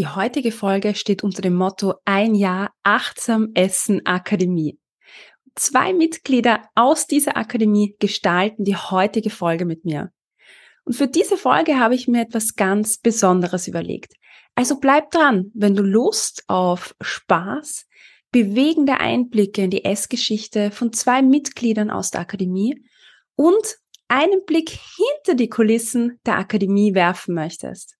Die heutige Folge steht unter dem Motto Ein Jahr Achtsam Essen Akademie. Zwei Mitglieder aus dieser Akademie gestalten die heutige Folge mit mir. Und für diese Folge habe ich mir etwas ganz Besonderes überlegt. Also bleib dran, wenn du Lust auf Spaß, bewegende Einblicke in die Essgeschichte von zwei Mitgliedern aus der Akademie und einen Blick hinter die Kulissen der Akademie werfen möchtest.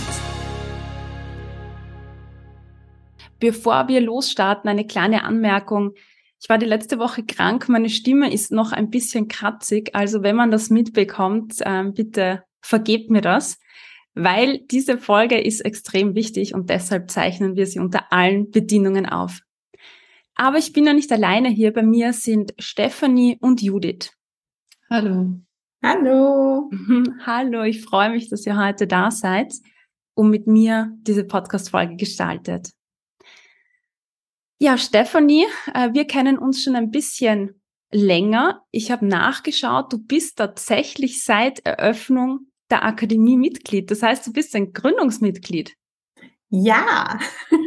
Bevor wir losstarten, eine kleine Anmerkung. Ich war die letzte Woche krank, meine Stimme ist noch ein bisschen kratzig, also wenn man das mitbekommt, äh, bitte vergebt mir das, weil diese Folge ist extrem wichtig und deshalb zeichnen wir sie unter allen Bedingungen auf. Aber ich bin ja nicht alleine hier, bei mir sind Stephanie und Judith. Hallo. Hallo. Hallo, ich freue mich, dass ihr heute da seid und mit mir diese Podcast-Folge gestaltet. Ja, Stefanie, äh, wir kennen uns schon ein bisschen länger. Ich habe nachgeschaut, du bist tatsächlich seit Eröffnung der Akademie Mitglied. Das heißt, du bist ein Gründungsmitglied. Ja.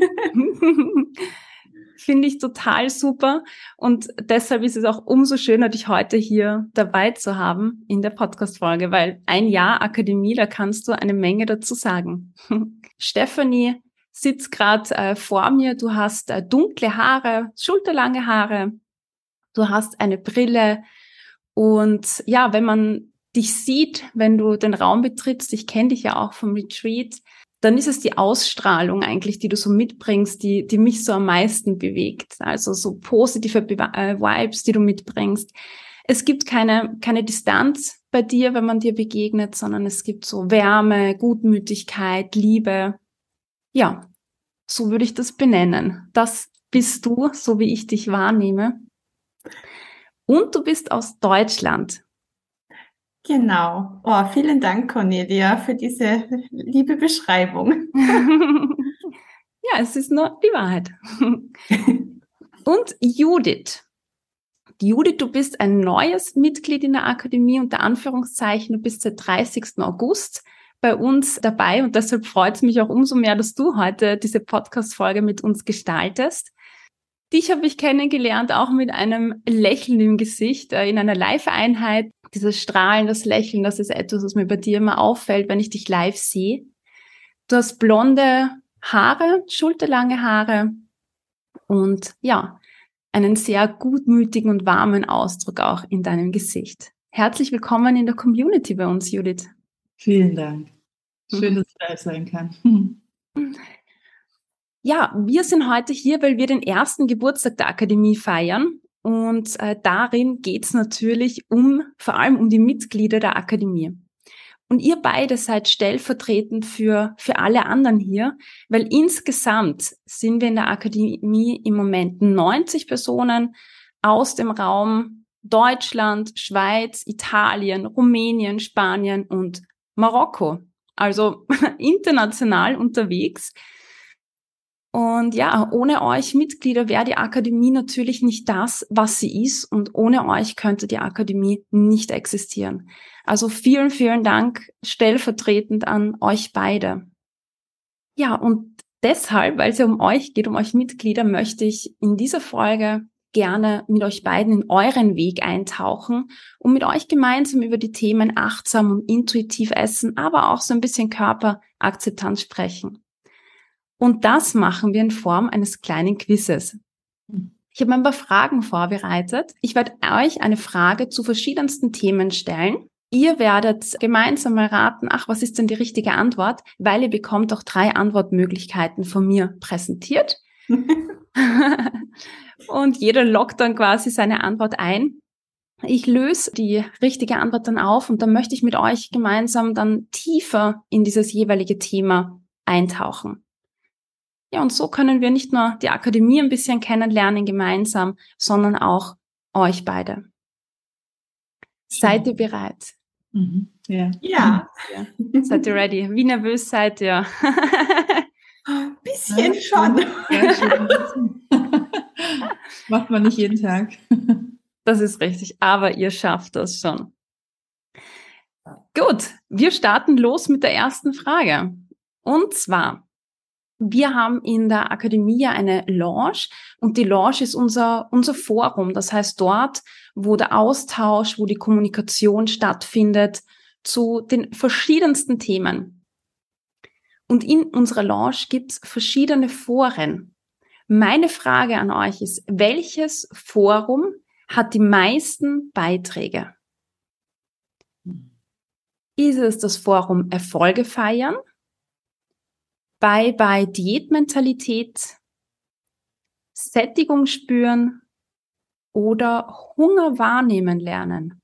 Finde ich total super. Und deshalb ist es auch umso schöner, dich heute hier dabei zu haben in der Podcast-Folge, weil ein Jahr Akademie, da kannst du eine Menge dazu sagen. Stefanie sitzt gerade äh, vor mir. Du hast äh, dunkle Haare, schulterlange Haare. Du hast eine Brille. Und ja, wenn man dich sieht, wenn du den Raum betrittst, ich kenne dich ja auch vom Retreat, dann ist es die Ausstrahlung eigentlich, die du so mitbringst, die, die mich so am meisten bewegt. Also so positive Be äh, Vibes, die du mitbringst. Es gibt keine, keine Distanz bei dir, wenn man dir begegnet, sondern es gibt so Wärme, Gutmütigkeit, Liebe ja, so würde ich das benennen. Das bist du, so wie ich dich wahrnehme. Und du bist aus Deutschland. Genau. Oh, vielen Dank, Cornelia, für diese liebe Beschreibung. ja, es ist nur die Wahrheit. Und Judith. Judith, du bist ein neues Mitglied in der Akademie unter Anführungszeichen. Du bist seit 30. August bei uns dabei und deshalb freut es mich auch umso mehr, dass du heute diese Podcast-Folge mit uns gestaltest. Dich habe ich kennengelernt, auch mit einem Lächeln im Gesicht, äh, in einer Live-Einheit. Dieses Strahlen, das Lächeln, das ist etwas, was mir bei dir immer auffällt, wenn ich dich live sehe. Du hast blonde Haare, schulterlange Haare und ja, einen sehr gutmütigen und warmen Ausdruck auch in deinem Gesicht. Herzlich willkommen in der Community bei uns, Judith. Vielen Dank. Schön, dass ich da sein kann. Ja, wir sind heute hier, weil wir den ersten Geburtstag der Akademie feiern. Und äh, darin geht es natürlich um, vor allem um die Mitglieder der Akademie. Und ihr beide seid stellvertretend für, für alle anderen hier, weil insgesamt sind wir in der Akademie im Moment 90 Personen aus dem Raum Deutschland, Schweiz, Italien, Rumänien, Spanien und Marokko also international unterwegs. Und ja, ohne euch Mitglieder wäre die Akademie natürlich nicht das, was sie ist. Und ohne euch könnte die Akademie nicht existieren. Also vielen, vielen Dank stellvertretend an euch beide. Ja, und deshalb, weil es ja um euch geht, um euch Mitglieder, möchte ich in dieser Folge gerne mit euch beiden in euren Weg eintauchen und mit euch gemeinsam über die Themen achtsam und intuitiv essen, aber auch so ein bisschen Körperakzeptanz sprechen. Und das machen wir in Form eines kleinen Quizzes. Ich habe ein paar Fragen vorbereitet. Ich werde euch eine Frage zu verschiedensten Themen stellen. Ihr werdet gemeinsam mal raten, ach, was ist denn die richtige Antwort? Weil ihr bekommt auch drei Antwortmöglichkeiten von mir präsentiert. und jeder lockt dann quasi seine Antwort ein. Ich löse die richtige Antwort dann auf und dann möchte ich mit euch gemeinsam dann tiefer in dieses jeweilige Thema eintauchen. Ja, und so können wir nicht nur die Akademie ein bisschen kennenlernen gemeinsam, sondern auch euch beide. Seid ihr bereit? Mhm. Ja. ja. Seid ihr ready? Wie nervös seid ihr? Ein bisschen schon. Macht man nicht jeden Tag. Das ist richtig, aber ihr schafft das schon. Gut, wir starten los mit der ersten Frage. Und zwar, wir haben in der Akademie ja eine Lounge und die Lounge ist unser, unser Forum. Das heißt dort, wo der Austausch, wo die Kommunikation stattfindet zu den verschiedensten Themen. Und in unserer Lounge gibt's verschiedene Foren. Meine Frage an euch ist, welches Forum hat die meisten Beiträge? Ist es das Forum Erfolge feiern? Bye bye Diätmentalität? Sättigung spüren? Oder Hunger wahrnehmen lernen?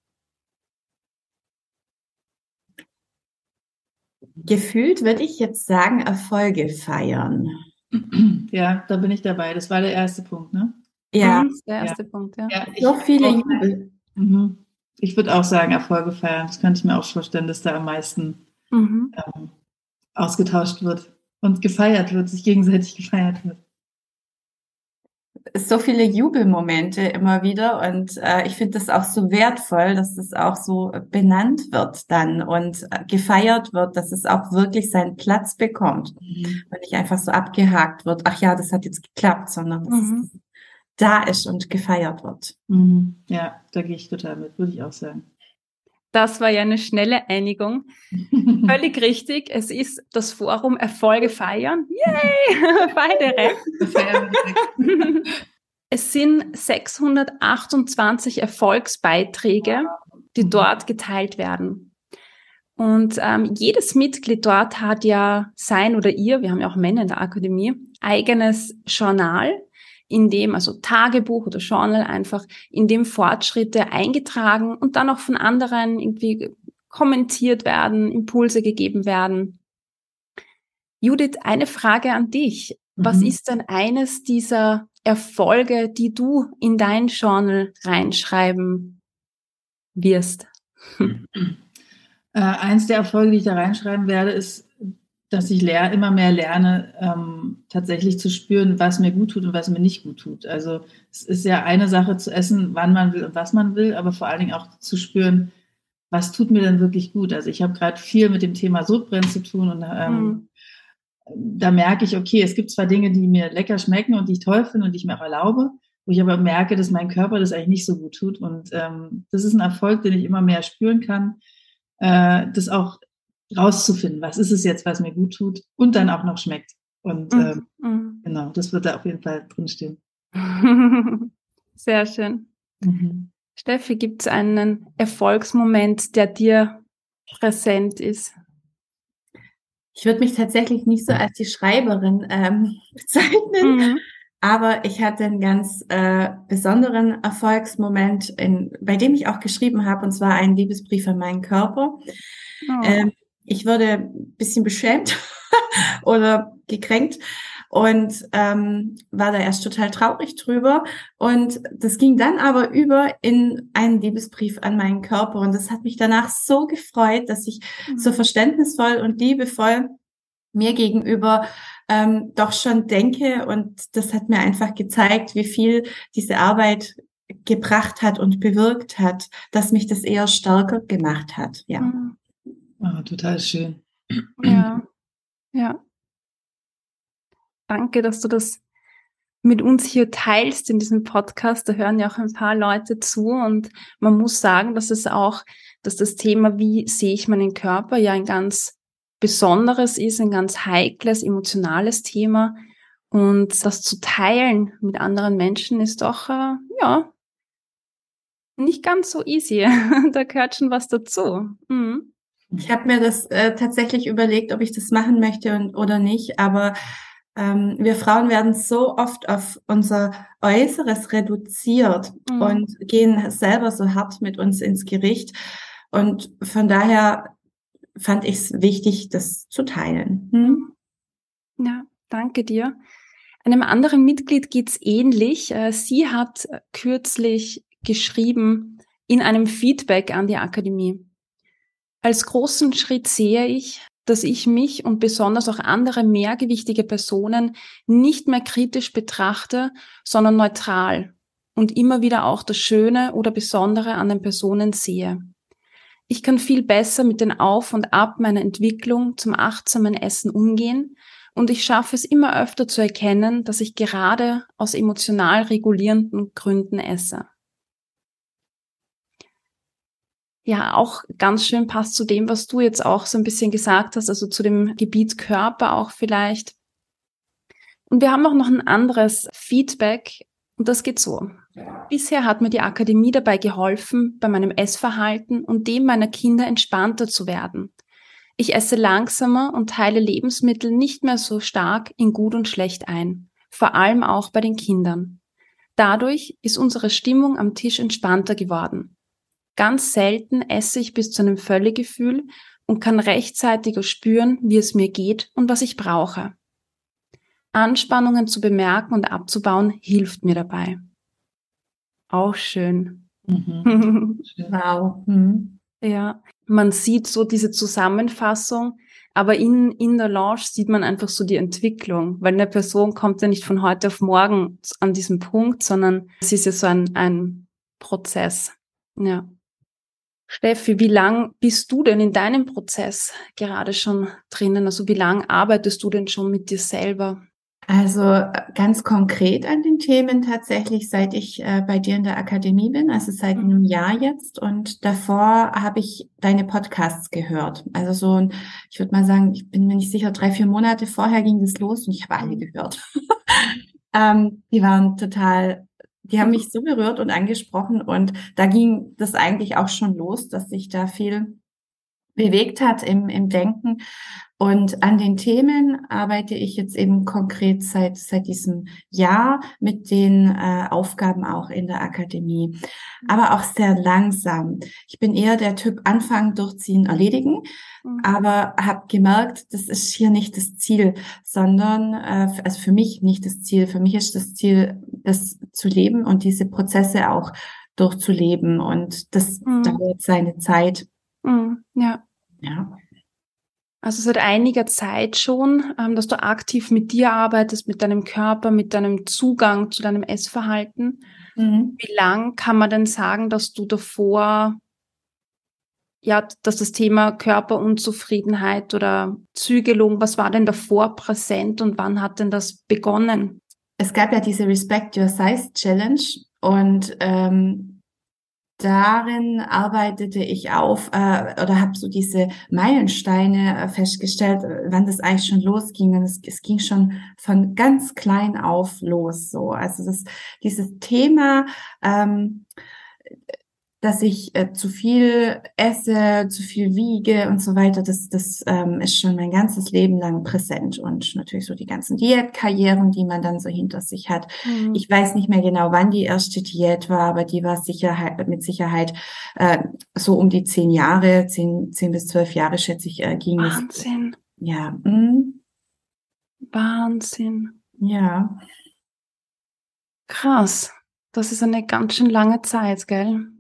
Gefühlt würde ich jetzt sagen, Erfolge feiern. Ja, da bin ich dabei. Das war der erste Punkt, ne? Ja. Der erste ja. Punkt, ja. ja so viele Jubel. Mhm. Ich würde auch sagen, Erfolge feiern. Das könnte ich mir auch vorstellen, dass da am meisten mhm. ähm, ausgetauscht wird und gefeiert wird, sich gegenseitig gefeiert wird so viele Jubelmomente immer wieder und äh, ich finde das auch so wertvoll, dass das auch so benannt wird dann und äh, gefeiert wird, dass es auch wirklich seinen Platz bekommt mhm. und nicht einfach so abgehakt wird, ach ja, das hat jetzt geklappt, sondern dass mhm. es da ist und gefeiert wird. Mhm. Ja, da gehe ich total mit, würde ich auch sagen. Das war ja eine schnelle Einigung. Völlig richtig. Es ist das Forum Erfolge feiern. Yay! Beide recht. es sind 628 Erfolgsbeiträge, die dort geteilt werden. Und ähm, jedes Mitglied dort hat ja sein oder ihr, wir haben ja auch Männer in der Akademie, eigenes Journal, in dem, also Tagebuch oder Journal einfach, in dem Fortschritte eingetragen und dann auch von anderen irgendwie kommentiert werden, Impulse gegeben werden. Judith, eine Frage an dich. Mhm. Was ist denn eines dieser Erfolge, die du in dein Journal reinschreiben wirst? Äh, eins der Erfolge, die ich da reinschreiben werde, ist dass ich lehr, immer mehr lerne, ähm, tatsächlich zu spüren, was mir gut tut und was mir nicht gut tut. Also es ist ja eine Sache zu essen, wann man will und was man will, aber vor allen Dingen auch zu spüren, was tut mir denn wirklich gut. Also ich habe gerade viel mit dem Thema Sodbrennen zu tun und ähm, mhm. da merke ich, okay, es gibt zwar Dinge, die mir lecker schmecken und die ich toll finde und die ich mir auch erlaube, wo ich aber merke, dass mein Körper das eigentlich nicht so gut tut. Und ähm, das ist ein Erfolg, den ich immer mehr spüren kann, äh, das auch rauszufinden, was ist es jetzt, was mir gut tut und dann auch noch schmeckt. Und mhm. ähm, genau, das wird da auf jeden Fall drinstehen. Sehr schön. Mhm. Steffi, gibt es einen Erfolgsmoment, der dir präsent ist? Ich würde mich tatsächlich nicht so als die Schreiberin ähm, bezeichnen, mhm. aber ich hatte einen ganz äh, besonderen Erfolgsmoment, in, bei dem ich auch geschrieben habe, und zwar einen Liebesbrief an meinen Körper. Oh. Ähm, ich wurde ein bisschen beschämt oder gekränkt und ähm, war da erst total traurig drüber. Und das ging dann aber über in einen Liebesbrief an meinen Körper. Und das hat mich danach so gefreut, dass ich mhm. so verständnisvoll und liebevoll mir gegenüber ähm, doch schon denke. Und das hat mir einfach gezeigt, wie viel diese Arbeit gebracht hat und bewirkt hat, dass mich das eher stärker gemacht hat. Ja. Mhm. Oh, total schön. Ja, ja. Danke, dass du das mit uns hier teilst in diesem Podcast. Da hören ja auch ein paar Leute zu und man muss sagen, dass es auch, dass das Thema, wie sehe ich meinen Körper, ja ein ganz besonderes ist, ein ganz heikles, emotionales Thema. Und das zu teilen mit anderen Menschen ist doch, äh, ja, nicht ganz so easy. da gehört schon was dazu. Mhm. Ich habe mir das äh, tatsächlich überlegt, ob ich das machen möchte und, oder nicht, aber ähm, wir Frauen werden so oft auf unser Äußeres reduziert mhm. und gehen selber so hart mit uns ins Gericht. Und von daher fand ich es wichtig, das zu teilen. Hm? Ja, danke dir. Einem anderen Mitglied geht's ähnlich. Äh, sie hat kürzlich geschrieben in einem Feedback an die Akademie. Als großen Schritt sehe ich, dass ich mich und besonders auch andere mehrgewichtige Personen nicht mehr kritisch betrachte, sondern neutral und immer wieder auch das Schöne oder Besondere an den Personen sehe. Ich kann viel besser mit den Auf und Ab meiner Entwicklung zum achtsamen Essen umgehen und ich schaffe es immer öfter zu erkennen, dass ich gerade aus emotional regulierenden Gründen esse. Ja, auch ganz schön passt zu dem, was du jetzt auch so ein bisschen gesagt hast, also zu dem Gebiet Körper auch vielleicht. Und wir haben auch noch ein anderes Feedback und das geht so. Bisher hat mir die Akademie dabei geholfen, bei meinem Essverhalten und dem meiner Kinder entspannter zu werden. Ich esse langsamer und teile Lebensmittel nicht mehr so stark in gut und schlecht ein, vor allem auch bei den Kindern. Dadurch ist unsere Stimmung am Tisch entspannter geworden. Ganz selten esse ich bis zu einem Völlegefühl und kann rechtzeitig spüren, wie es mir geht und was ich brauche. Anspannungen zu bemerken und abzubauen hilft mir dabei. Auch schön. Mhm. wow. Mhm. Ja, man sieht so diese Zusammenfassung, aber in, in der Lounge sieht man einfach so die Entwicklung, weil eine Person kommt ja nicht von heute auf morgen an diesem Punkt, sondern es ist ja so ein, ein Prozess. Ja. Steffi, wie lang bist du denn in deinem Prozess gerade schon drinnen? Also wie lang arbeitest du denn schon mit dir selber? Also äh, ganz konkret an den Themen tatsächlich, seit ich äh, bei dir in der Akademie bin, also seit mhm. einem Jahr jetzt. Und davor habe ich deine Podcasts gehört. Also so, ich würde mal sagen, ich bin mir nicht sicher, drei, vier Monate vorher ging das los und ich habe alle gehört. ähm, die waren total, die haben mich so berührt und angesprochen. Und da ging das eigentlich auch schon los, dass sich da viel bewegt hat im, im Denken. Und an den Themen arbeite ich jetzt eben konkret seit, seit diesem Jahr mit den äh, Aufgaben auch in der Akademie. Aber auch sehr langsam. Ich bin eher der Typ Anfangen, Durchziehen, Erledigen. Mhm. Aber habe gemerkt, das ist hier nicht das Ziel, sondern, äh, also für mich nicht das Ziel. Für mich ist das Ziel, das zu leben und diese Prozesse auch durchzuleben. Und das mhm. dauert seine Zeit. Mhm. Ja. Ja. Also seit einiger Zeit schon, ähm, dass du aktiv mit dir arbeitest, mit deinem Körper, mit deinem Zugang zu deinem Essverhalten. Mhm. Wie lang kann man denn sagen, dass du davor, ja, dass das Thema Körperunzufriedenheit oder Zügelung, was war denn davor präsent und wann hat denn das begonnen? Es gab ja diese Respect Your Size Challenge und ähm, darin arbeitete ich auf äh, oder habe so diese Meilensteine äh, festgestellt, äh, wann das eigentlich schon losging. Und es, es ging schon von ganz klein auf los. So, also das dieses Thema ähm, dass ich äh, zu viel esse, zu viel wiege und so weiter, das, das ähm, ist schon mein ganzes Leben lang präsent und natürlich so die ganzen Diätkarrieren, die man dann so hinter sich hat. Mhm. Ich weiß nicht mehr genau, wann die erste Diät war, aber die war Sicherheit, mit Sicherheit äh, so um die zehn Jahre, zehn, zehn bis zwölf Jahre schätze ich, äh, ging Wahnsinn. es. Wahnsinn. Ja. Mhm. Wahnsinn. Ja. Krass. Das ist eine ganz schön lange Zeit, gell?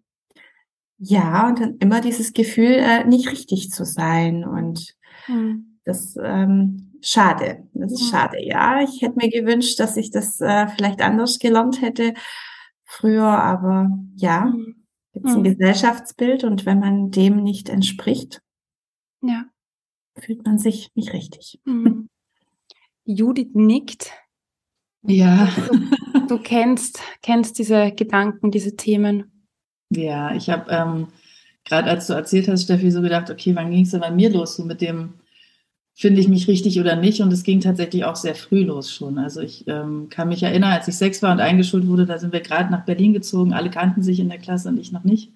Ja, und dann immer dieses Gefühl, äh, nicht richtig zu sein. Und mhm. das ähm, schade. Das ist mhm. schade. Ja, ich hätte mir gewünscht, dass ich das äh, vielleicht anders gelernt hätte früher, aber ja, mhm. jetzt ein hm. Gesellschaftsbild und wenn man dem nicht entspricht, ja. fühlt man sich nicht richtig. Hm. Judith nickt. Ja. Du, du kennst, kennst diese Gedanken, diese Themen. Ja, ich habe ähm, gerade als du erzählt hast, Steffi, so gedacht, okay, wann ging es denn bei mir los, so mit dem, finde ich mich richtig oder nicht? Und es ging tatsächlich auch sehr früh los schon. Also ich ähm, kann mich erinnern, als ich sechs war und eingeschult wurde, da sind wir gerade nach Berlin gezogen, alle kannten sich in der Klasse und ich noch nicht.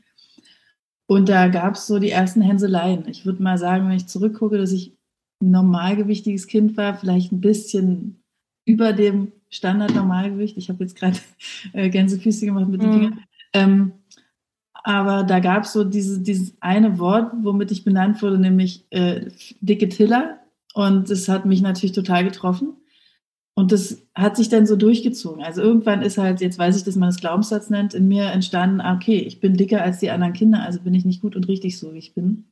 Und da gab es so die ersten Hänseleien. Ich würde mal sagen, wenn ich zurückgucke, dass ich ein normalgewichtiges Kind war, vielleicht ein bisschen über dem Standard-Normalgewicht. Ich habe jetzt gerade äh, Gänsefüße gemacht mit den mhm. Fingern. Ähm, aber da gab es so diese, dieses eine Wort, womit ich benannt wurde, nämlich äh, dicke Tiller. Und das hat mich natürlich total getroffen. Und das hat sich dann so durchgezogen. Also irgendwann ist halt, jetzt weiß ich, dass man das Glaubenssatz nennt, in mir entstanden, ah, okay, ich bin dicker als die anderen Kinder, also bin ich nicht gut und richtig so, wie ich bin.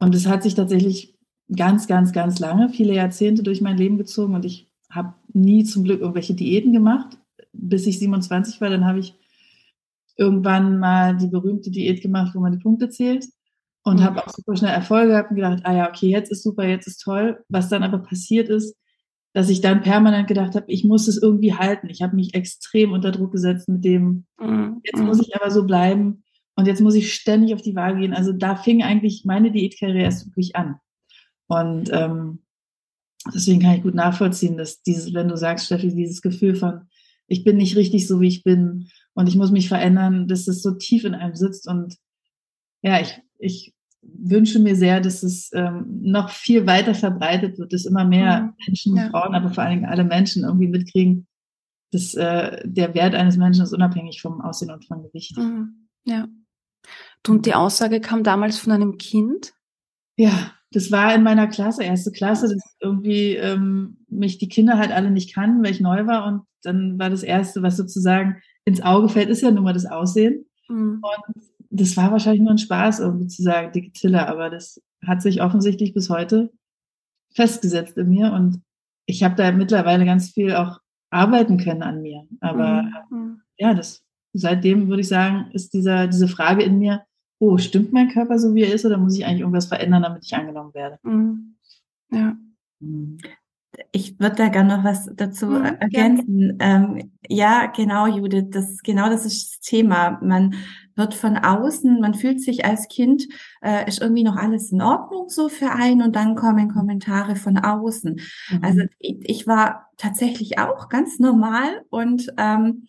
Und es hat sich tatsächlich ganz, ganz, ganz lange, viele Jahrzehnte durch mein Leben gezogen und ich habe nie zum Glück irgendwelche Diäten gemacht, bis ich 27 war. Dann habe ich irgendwann mal die berühmte Diät gemacht, wo man die Punkte zählt und mhm. habe auch super schnell Erfolge gehabt und gedacht, ah ja, okay, jetzt ist super, jetzt ist toll. Was dann aber passiert ist, dass ich dann permanent gedacht habe, ich muss es irgendwie halten. Ich habe mich extrem unter Druck gesetzt mit dem, mhm. jetzt muss ich aber so bleiben und jetzt muss ich ständig auf die Waage gehen. Also da fing eigentlich meine Diätkarriere erst wirklich an. Und ähm, deswegen kann ich gut nachvollziehen, dass dieses, wenn du sagst, Steffi, dieses Gefühl von, ich bin nicht richtig so, wie ich bin und ich muss mich verändern, dass es so tief in einem sitzt. Und ja, ich, ich wünsche mir sehr, dass es ähm, noch viel weiter verbreitet wird, dass immer mehr mhm. Menschen, ja. Frauen, aber vor allen Dingen alle Menschen irgendwie mitkriegen, dass äh, der Wert eines Menschen ist unabhängig vom Aussehen und vom Gewicht. Mhm. Ja. Und die Aussage kam damals von einem Kind? Ja, das war in meiner Klasse, erste Klasse, dass irgendwie ähm, mich die Kinder halt alle nicht kannten, weil ich neu war. Und dann war das Erste, was sozusagen ins Auge fällt, ist ja nun mal das Aussehen. Mhm. Und das war wahrscheinlich nur ein Spaß, irgendwie zu sagen, dicke Tiller, aber das hat sich offensichtlich bis heute festgesetzt in mir. Und ich habe da mittlerweile ganz viel auch arbeiten können an mir. Aber mhm. ja, das seitdem würde ich sagen, ist dieser, diese Frage in mir, oh, stimmt mein Körper so, wie er ist, oder muss ich eigentlich irgendwas verändern, damit ich angenommen werde? Mhm. Ja. Mhm. Ich würde da gerne noch was dazu mhm, ergänzen. Ähm, ja, genau, Judith, das genau das ist das Thema. Man wird von außen, man fühlt sich als Kind, äh, ist irgendwie noch alles in Ordnung so für einen und dann kommen Kommentare von außen. Mhm. Also ich, ich, war tatsächlich auch ganz normal und ähm,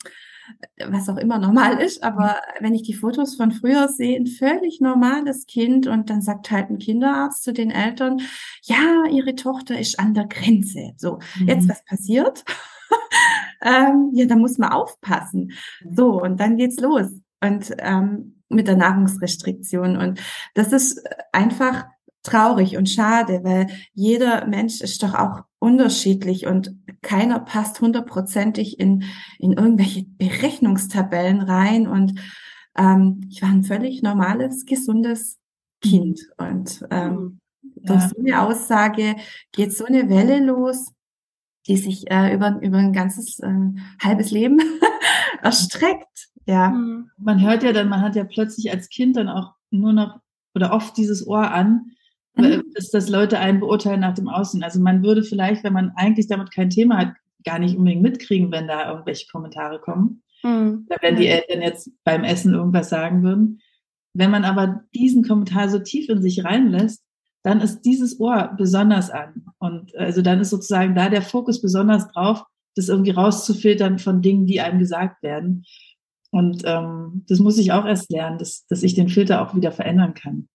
was auch immer normal ist, aber wenn ich die Fotos von früher sehe, ein völlig normales Kind und dann sagt halt ein Kinderarzt zu den Eltern, ja, ihre Tochter ist an der Grenze. So, mhm. jetzt was passiert? ähm, ja, da muss man aufpassen. So, und dann geht's los. Und ähm, mit der Nahrungsrestriktion. Und das ist einfach traurig und schade, weil jeder Mensch ist doch auch unterschiedlich und keiner passt hundertprozentig in, in irgendwelche Berechnungstabellen rein. Und ähm, ich war ein völlig normales, gesundes Kind. Und ähm, ja. durch so eine Aussage geht so eine Welle los, die sich äh, über, über ein ganzes äh, halbes Leben erstreckt. Ja. Mhm. Man hört ja dann, man hat ja plötzlich als Kind dann auch nur noch oder oft dieses Ohr an, mhm. dass, dass Leute einen beurteilen nach dem Aussehen. Also man würde vielleicht, wenn man eigentlich damit kein Thema hat, gar nicht unbedingt mitkriegen, wenn da irgendwelche Kommentare kommen. Mhm. Wenn die Eltern jetzt beim Essen irgendwas sagen würden. Wenn man aber diesen Kommentar so tief in sich reinlässt, dann ist dieses Ohr besonders an. Und also dann ist sozusagen da der Fokus besonders drauf, das irgendwie rauszufiltern von Dingen, die einem gesagt werden. Und ähm, das muss ich auch erst lernen, dass, dass ich den Filter auch wieder verändern kann.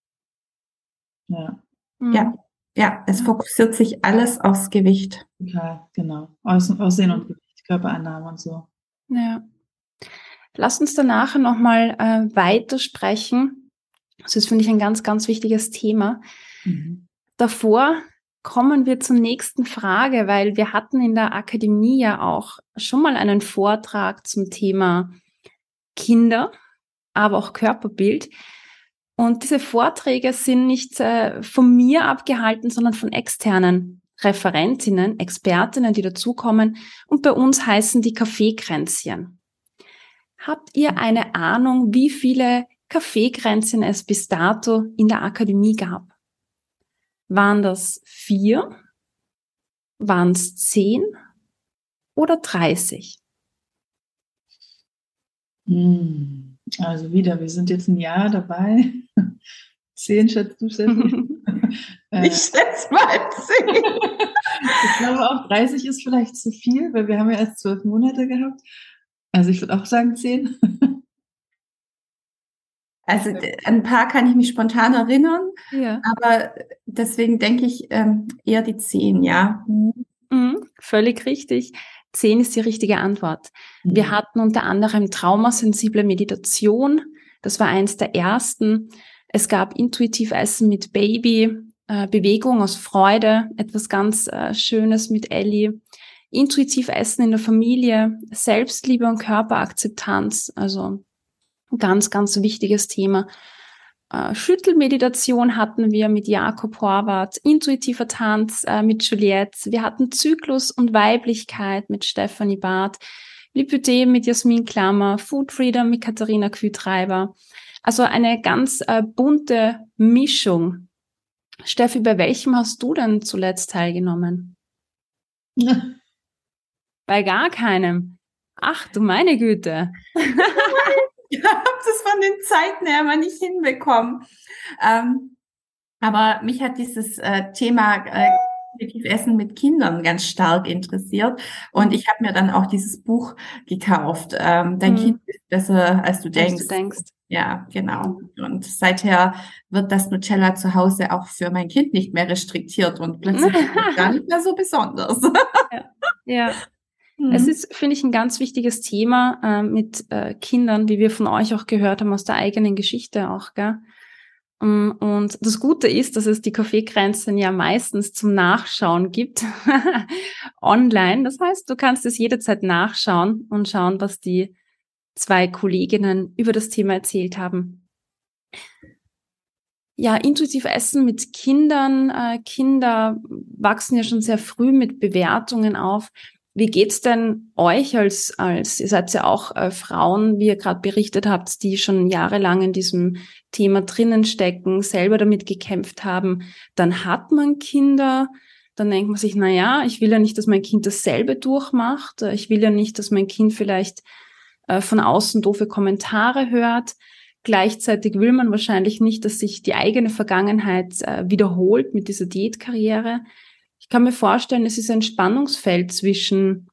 Ja. Ja, mhm. ja, es fokussiert sich alles aufs Gewicht. Ja, genau. Aussehen und Gewicht, Körperannahme und so. Ja. Lass uns danach nochmal äh, weitersprechen. Das ist, finde ich, ein ganz, ganz wichtiges Thema. Mhm. Davor kommen wir zur nächsten Frage, weil wir hatten in der Akademie ja auch schon mal einen Vortrag zum Thema Kinder, aber auch Körperbild. Und diese Vorträge sind nicht äh, von mir abgehalten, sondern von externen Referentinnen, Expertinnen, die dazukommen. Und bei uns heißen die Kaffeekränzchen. Habt ihr eine Ahnung, wie viele Kaffeekränzchen es bis dato in der Akademie gab? Waren das vier? Waren es zehn? Oder dreißig? Hm. Also wieder, wir sind jetzt ein Jahr dabei. Zehn schätzt du, Steffi? Äh, ich schätze mal zehn. ich glaube auch 30 ist vielleicht zu viel, weil wir haben ja erst zwölf Monate gehabt. Also ich würde auch sagen zehn. Also ein paar kann ich mich spontan erinnern, ja. aber deswegen denke ich ähm, eher die zehn, ja. Mhm, völlig richtig. Zehn ist die richtige Antwort. Mhm. Wir hatten unter anderem traumasensible Meditation. Das war eins der ersten. Es gab intuitiv Essen mit Baby, äh, Bewegung aus Freude, etwas ganz äh, Schönes mit Ellie. intuitiv Essen in der Familie, Selbstliebe und Körperakzeptanz, also ganz, ganz wichtiges Thema. Äh, Schüttelmeditation hatten wir mit Jakob Horvath, intuitiver Tanz äh, mit Juliette, wir hatten Zyklus und Weiblichkeit mit Stephanie Barth, Lipödem mit Jasmin Klammer, Food Freedom mit Katharina Kühtreiber. Also eine ganz äh, bunte Mischung. Steffi, bei welchem hast du denn zuletzt teilgenommen? Ja. Bei gar keinem. Ach du meine Güte. ich habe das von den Zeiten her mal nicht hinbekommen. Ähm, aber mich hat dieses äh, Thema äh, Essen mit Kindern ganz stark interessiert. Und ich habe mir dann auch dieses Buch gekauft. Ähm, Dein mhm. Kind ist besser, als du denkst. Als du denkst. Ja, genau. Und seither wird das Nutella zu Hause auch für mein Kind nicht mehr restriktiert und plötzlich gar nicht mehr so besonders. ja. ja. Mhm. Es ist, finde ich, ein ganz wichtiges Thema äh, mit äh, Kindern, wie wir von euch auch gehört haben, aus der eigenen Geschichte auch, gell? Mm, und das Gute ist, dass es die Kaffeegrenzen ja meistens zum Nachschauen gibt, online. Das heißt, du kannst es jederzeit nachschauen und schauen, was die zwei Kolleginnen über das Thema erzählt haben. Ja, intuitiv Essen mit Kindern. Äh, Kinder wachsen ja schon sehr früh mit Bewertungen auf. Wie geht's denn euch als, als, ihr seid ja auch äh, Frauen, wie ihr gerade berichtet habt, die schon jahrelang in diesem Thema drinnen stecken, selber damit gekämpft haben. Dann hat man Kinder, dann denkt man sich, na ja, ich will ja nicht, dass mein Kind dasselbe durchmacht. Ich will ja nicht, dass mein Kind vielleicht äh, von außen doofe Kommentare hört. Gleichzeitig will man wahrscheinlich nicht, dass sich die eigene Vergangenheit äh, wiederholt mit dieser Diätkarriere ich kann mir vorstellen, es ist ein Spannungsfeld zwischen,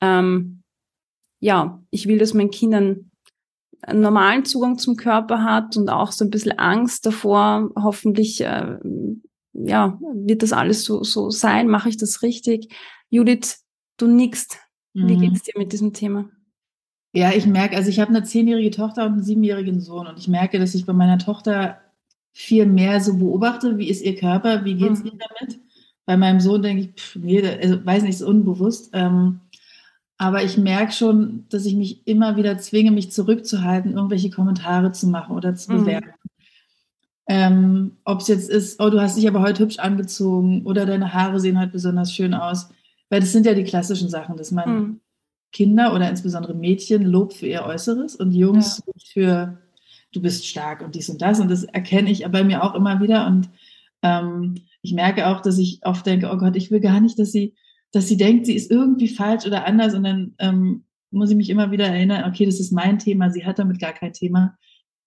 ähm, ja, ich will, dass mein Kind einen, einen normalen Zugang zum Körper hat und auch so ein bisschen Angst davor, hoffentlich, äh, ja, wird das alles so, so sein, mache ich das richtig? Judith, du nickst. Wie mhm. geht's dir mit diesem Thema? Ja, ich merke, also ich habe eine zehnjährige Tochter und einen siebenjährigen Sohn und ich merke, dass ich bei meiner Tochter viel mehr so beobachte, wie ist ihr Körper, wie geht's mhm. ihr damit? Bei meinem Sohn denke ich, pff, nee, also weiß nicht, ist unbewusst. Ähm, aber ich merke schon, dass ich mich immer wieder zwinge, mich zurückzuhalten, irgendwelche Kommentare zu machen oder zu mhm. bewerten. Ähm, Ob es jetzt ist, oh, du hast dich aber heute hübsch angezogen oder deine Haare sehen heute besonders schön aus. Weil das sind ja die klassischen Sachen, dass man mhm. Kinder oder insbesondere Mädchen lobt für ihr Äußeres und Jungs ja. für du bist stark und dies und das. Und das erkenne ich bei mir auch immer wieder. Und ähm, ich merke auch, dass ich oft denke, oh Gott, ich will gar nicht, dass sie, dass sie denkt, sie ist irgendwie falsch oder anders. Und dann ähm, muss ich mich immer wieder erinnern, okay, das ist mein Thema, sie hat damit gar kein Thema.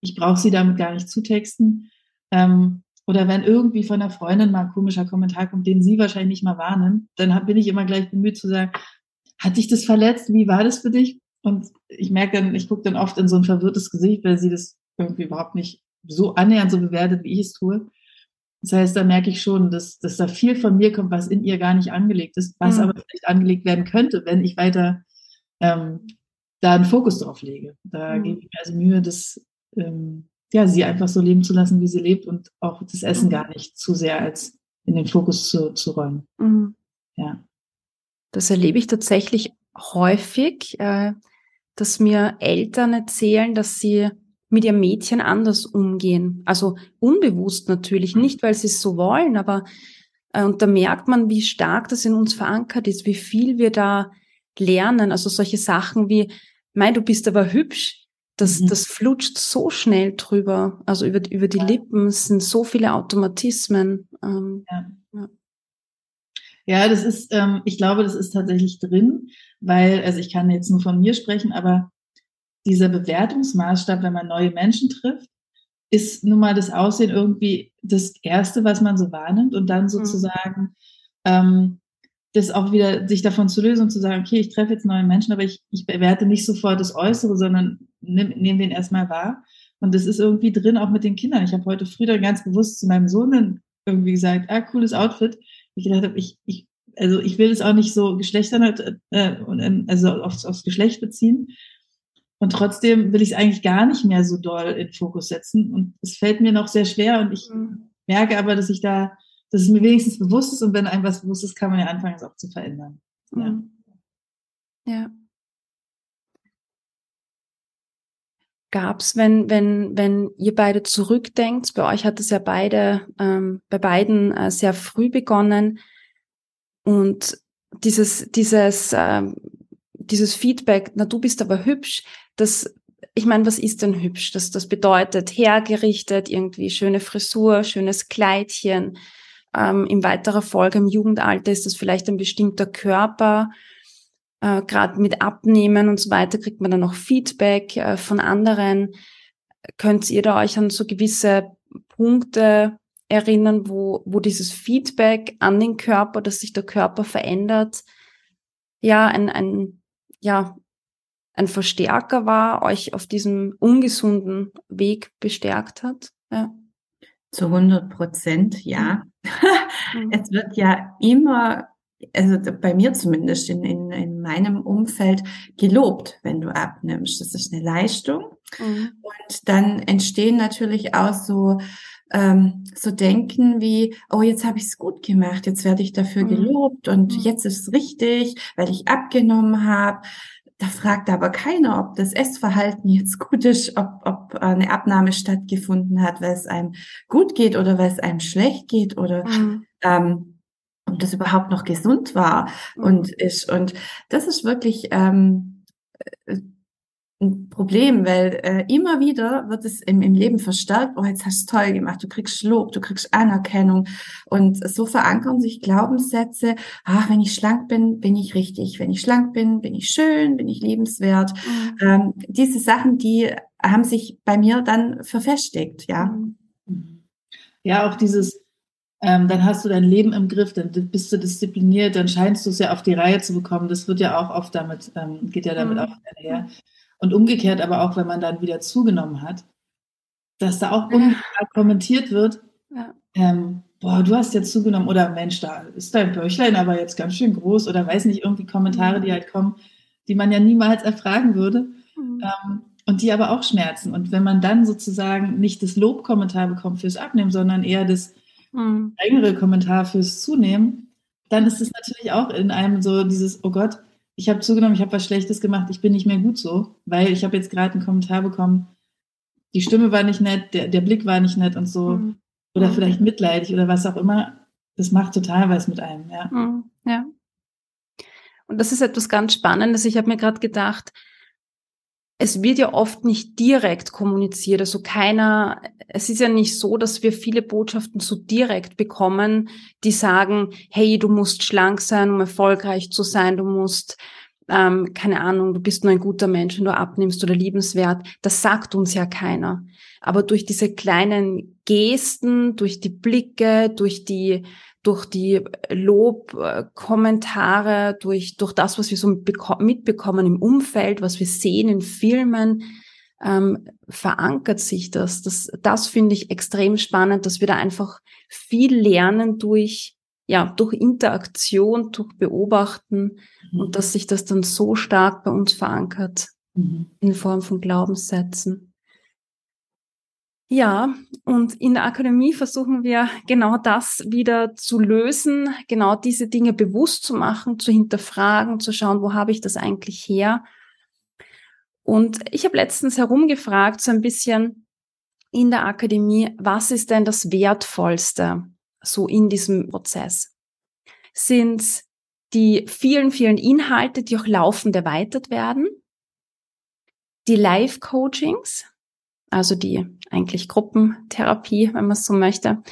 Ich brauche sie damit gar nicht zutexten. Ähm, oder wenn irgendwie von einer Freundin mal ein komischer Kommentar kommt, den sie wahrscheinlich nicht mal warnen, dann bin ich immer gleich bemüht zu sagen, hat dich das verletzt? Wie war das für dich? Und ich merke dann, ich gucke dann oft in so ein verwirrtes Gesicht, weil sie das irgendwie überhaupt nicht so annähernd so bewertet, wie ich es tue. Das heißt, da merke ich schon, dass, dass da viel von mir kommt, was in ihr gar nicht angelegt ist, was mhm. aber vielleicht angelegt werden könnte, wenn ich weiter ähm, da einen Fokus drauf lege. Da mhm. gebe ich mir also Mühe, dass ähm, ja, sie einfach so leben zu lassen, wie sie lebt und auch das Essen mhm. gar nicht zu sehr als in den Fokus zu, zu räumen. Mhm. Ja. Das erlebe ich tatsächlich häufig, äh, dass mir Eltern erzählen, dass sie mit ihrem Mädchen anders umgehen. Also unbewusst natürlich, mhm. nicht weil sie es so wollen, aber äh, und da merkt man, wie stark das in uns verankert ist, wie viel wir da lernen. Also solche Sachen wie, mein, du bist aber hübsch, das, mhm. das flutscht so schnell drüber, also über, über die Lippen, es sind so viele Automatismen. Ähm, ja. ja. ja. das ist, ähm, ich glaube, das ist tatsächlich drin, weil, also ich kann jetzt nur von mir sprechen, aber dieser Bewertungsmaßstab, wenn man neue Menschen trifft, ist nun mal das Aussehen irgendwie das Erste, was man so wahrnimmt und dann mhm. sozusagen mhm. ähm, das auch wieder sich davon zu lösen und zu sagen, okay, ich treffe jetzt neue Menschen, aber ich, ich bewerte nicht sofort das Äußere, sondern nehme nehm den erstmal wahr. Und das ist irgendwie drin, auch mit den Kindern. Ich habe heute früh dann ganz bewusst zu meinem Sohn irgendwie gesagt, ah, cooles Outfit. Ich gedacht habe, ich, ich, also ich will es auch nicht so geschlechtern, äh, also aufs, aufs Geschlecht beziehen, und trotzdem will ich es eigentlich gar nicht mehr so doll in Fokus setzen. Und es fällt mir noch sehr schwer. Und ich mhm. merke aber, dass ich da, dass es mir wenigstens bewusst ist. Und wenn einem was bewusst ist, kann man ja anfangen, es auch zu verändern. Ja. Mhm. Ja. Gab's, wenn, wenn, wenn ihr beide zurückdenkt, bei euch hat es ja beide, ähm, bei beiden äh, sehr früh begonnen und dieses, dieses, ähm, dieses Feedback, na du bist aber hübsch, das, ich meine, was ist denn hübsch? Das, das bedeutet hergerichtet, irgendwie schöne Frisur, schönes Kleidchen. Ähm, in weiterer Folge im Jugendalter ist das vielleicht ein bestimmter Körper äh, gerade mit Abnehmen und so weiter kriegt man dann noch Feedback äh, von anderen. Könnt ihr da euch an so gewisse Punkte erinnern, wo, wo dieses Feedback an den Körper, dass sich der Körper verändert, ja, ein, ein, ja, ein Verstärker war, euch auf diesem ungesunden Weg bestärkt hat? Ja. Zu 100 Prozent, ja. Mhm. es wird ja immer also bei mir zumindest in, in, in meinem Umfeld gelobt, wenn du abnimmst. Das ist eine Leistung. Mhm. Und dann entstehen natürlich auch so, ähm, so Denken wie, oh, jetzt habe ich es gut gemacht, jetzt werde ich dafür mhm. gelobt und mhm. jetzt ist es richtig, weil ich abgenommen habe. Da fragt aber keiner, ob das Essverhalten jetzt gut ist, ob, ob eine Abnahme stattgefunden hat, weil es einem gut geht oder weil es einem schlecht geht oder mhm. ähm, ob das überhaupt noch gesund war mhm. und ist. Und das ist wirklich ähm, äh, ein Problem, weil äh, immer wieder wird es im, im Leben verstärkt, oh, jetzt hast du toll gemacht, du kriegst Lob, du kriegst Anerkennung. Und so verankern sich Glaubenssätze, ach, wenn ich schlank bin, bin ich richtig. Wenn ich schlank bin, bin ich schön, bin ich liebenswert. Mhm. Ähm, diese Sachen, die haben sich bei mir dann verfestigt, ja. Mhm. Ja, auch dieses, ähm, dann hast du dein Leben im Griff, dann bist du diszipliniert, dann scheinst du es ja auf die Reihe zu bekommen. Das wird ja auch oft damit, ähm, geht ja damit mhm. auch einher. Und umgekehrt aber auch, wenn man dann wieder zugenommen hat, dass da auch ja. kommentiert wird, ja. ähm, boah, du hast jetzt zugenommen oder Mensch, da ist dein Bäuchlein aber jetzt ganz schön groß oder weiß nicht, irgendwie Kommentare, die mhm. halt kommen, die man ja niemals erfragen würde. Mhm. Ähm, und die aber auch schmerzen. Und wenn man dann sozusagen nicht das Lobkommentar bekommt fürs Abnehmen, sondern eher das, mhm. strengere Kommentar fürs Zunehmen, dann ist es natürlich auch in einem so dieses, oh Gott, ich habe zugenommen, ich habe was Schlechtes gemacht, ich bin nicht mehr gut so, weil ich habe jetzt gerade einen Kommentar bekommen, die Stimme war nicht nett, der, der Blick war nicht nett und so. Mhm. Oder vielleicht mitleidig oder was auch immer. Das macht total was mit einem, ja. Mhm. Ja. Und das ist etwas ganz Spannendes. Ich habe mir gerade gedacht, es wird ja oft nicht direkt kommuniziert. Also keiner, es ist ja nicht so, dass wir viele Botschaften so direkt bekommen, die sagen, hey, du musst schlank sein, um erfolgreich zu sein, du musst, ähm, keine Ahnung, du bist nur ein guter Mensch, wenn du abnimmst oder liebenswert. Das sagt uns ja keiner. Aber durch diese kleinen Gesten, durch die Blicke, durch die durch die Lobkommentare, durch, durch das, was wir so mitbekommen im Umfeld, was wir sehen in Filmen, ähm, verankert sich das. Das, das finde ich extrem spannend, dass wir da einfach viel lernen durch, ja, durch Interaktion, durch Beobachten mhm. und dass sich das dann so stark bei uns verankert mhm. in Form von Glaubenssätzen. Ja, und in der Akademie versuchen wir genau das wieder zu lösen, genau diese Dinge bewusst zu machen, zu hinterfragen, zu schauen, wo habe ich das eigentlich her. Und ich habe letztens herumgefragt, so ein bisschen in der Akademie, was ist denn das Wertvollste so in diesem Prozess? Sind die vielen, vielen Inhalte, die auch laufend erweitert werden? Die Live-Coachings, also die eigentlich Gruppentherapie, wenn man es so möchte,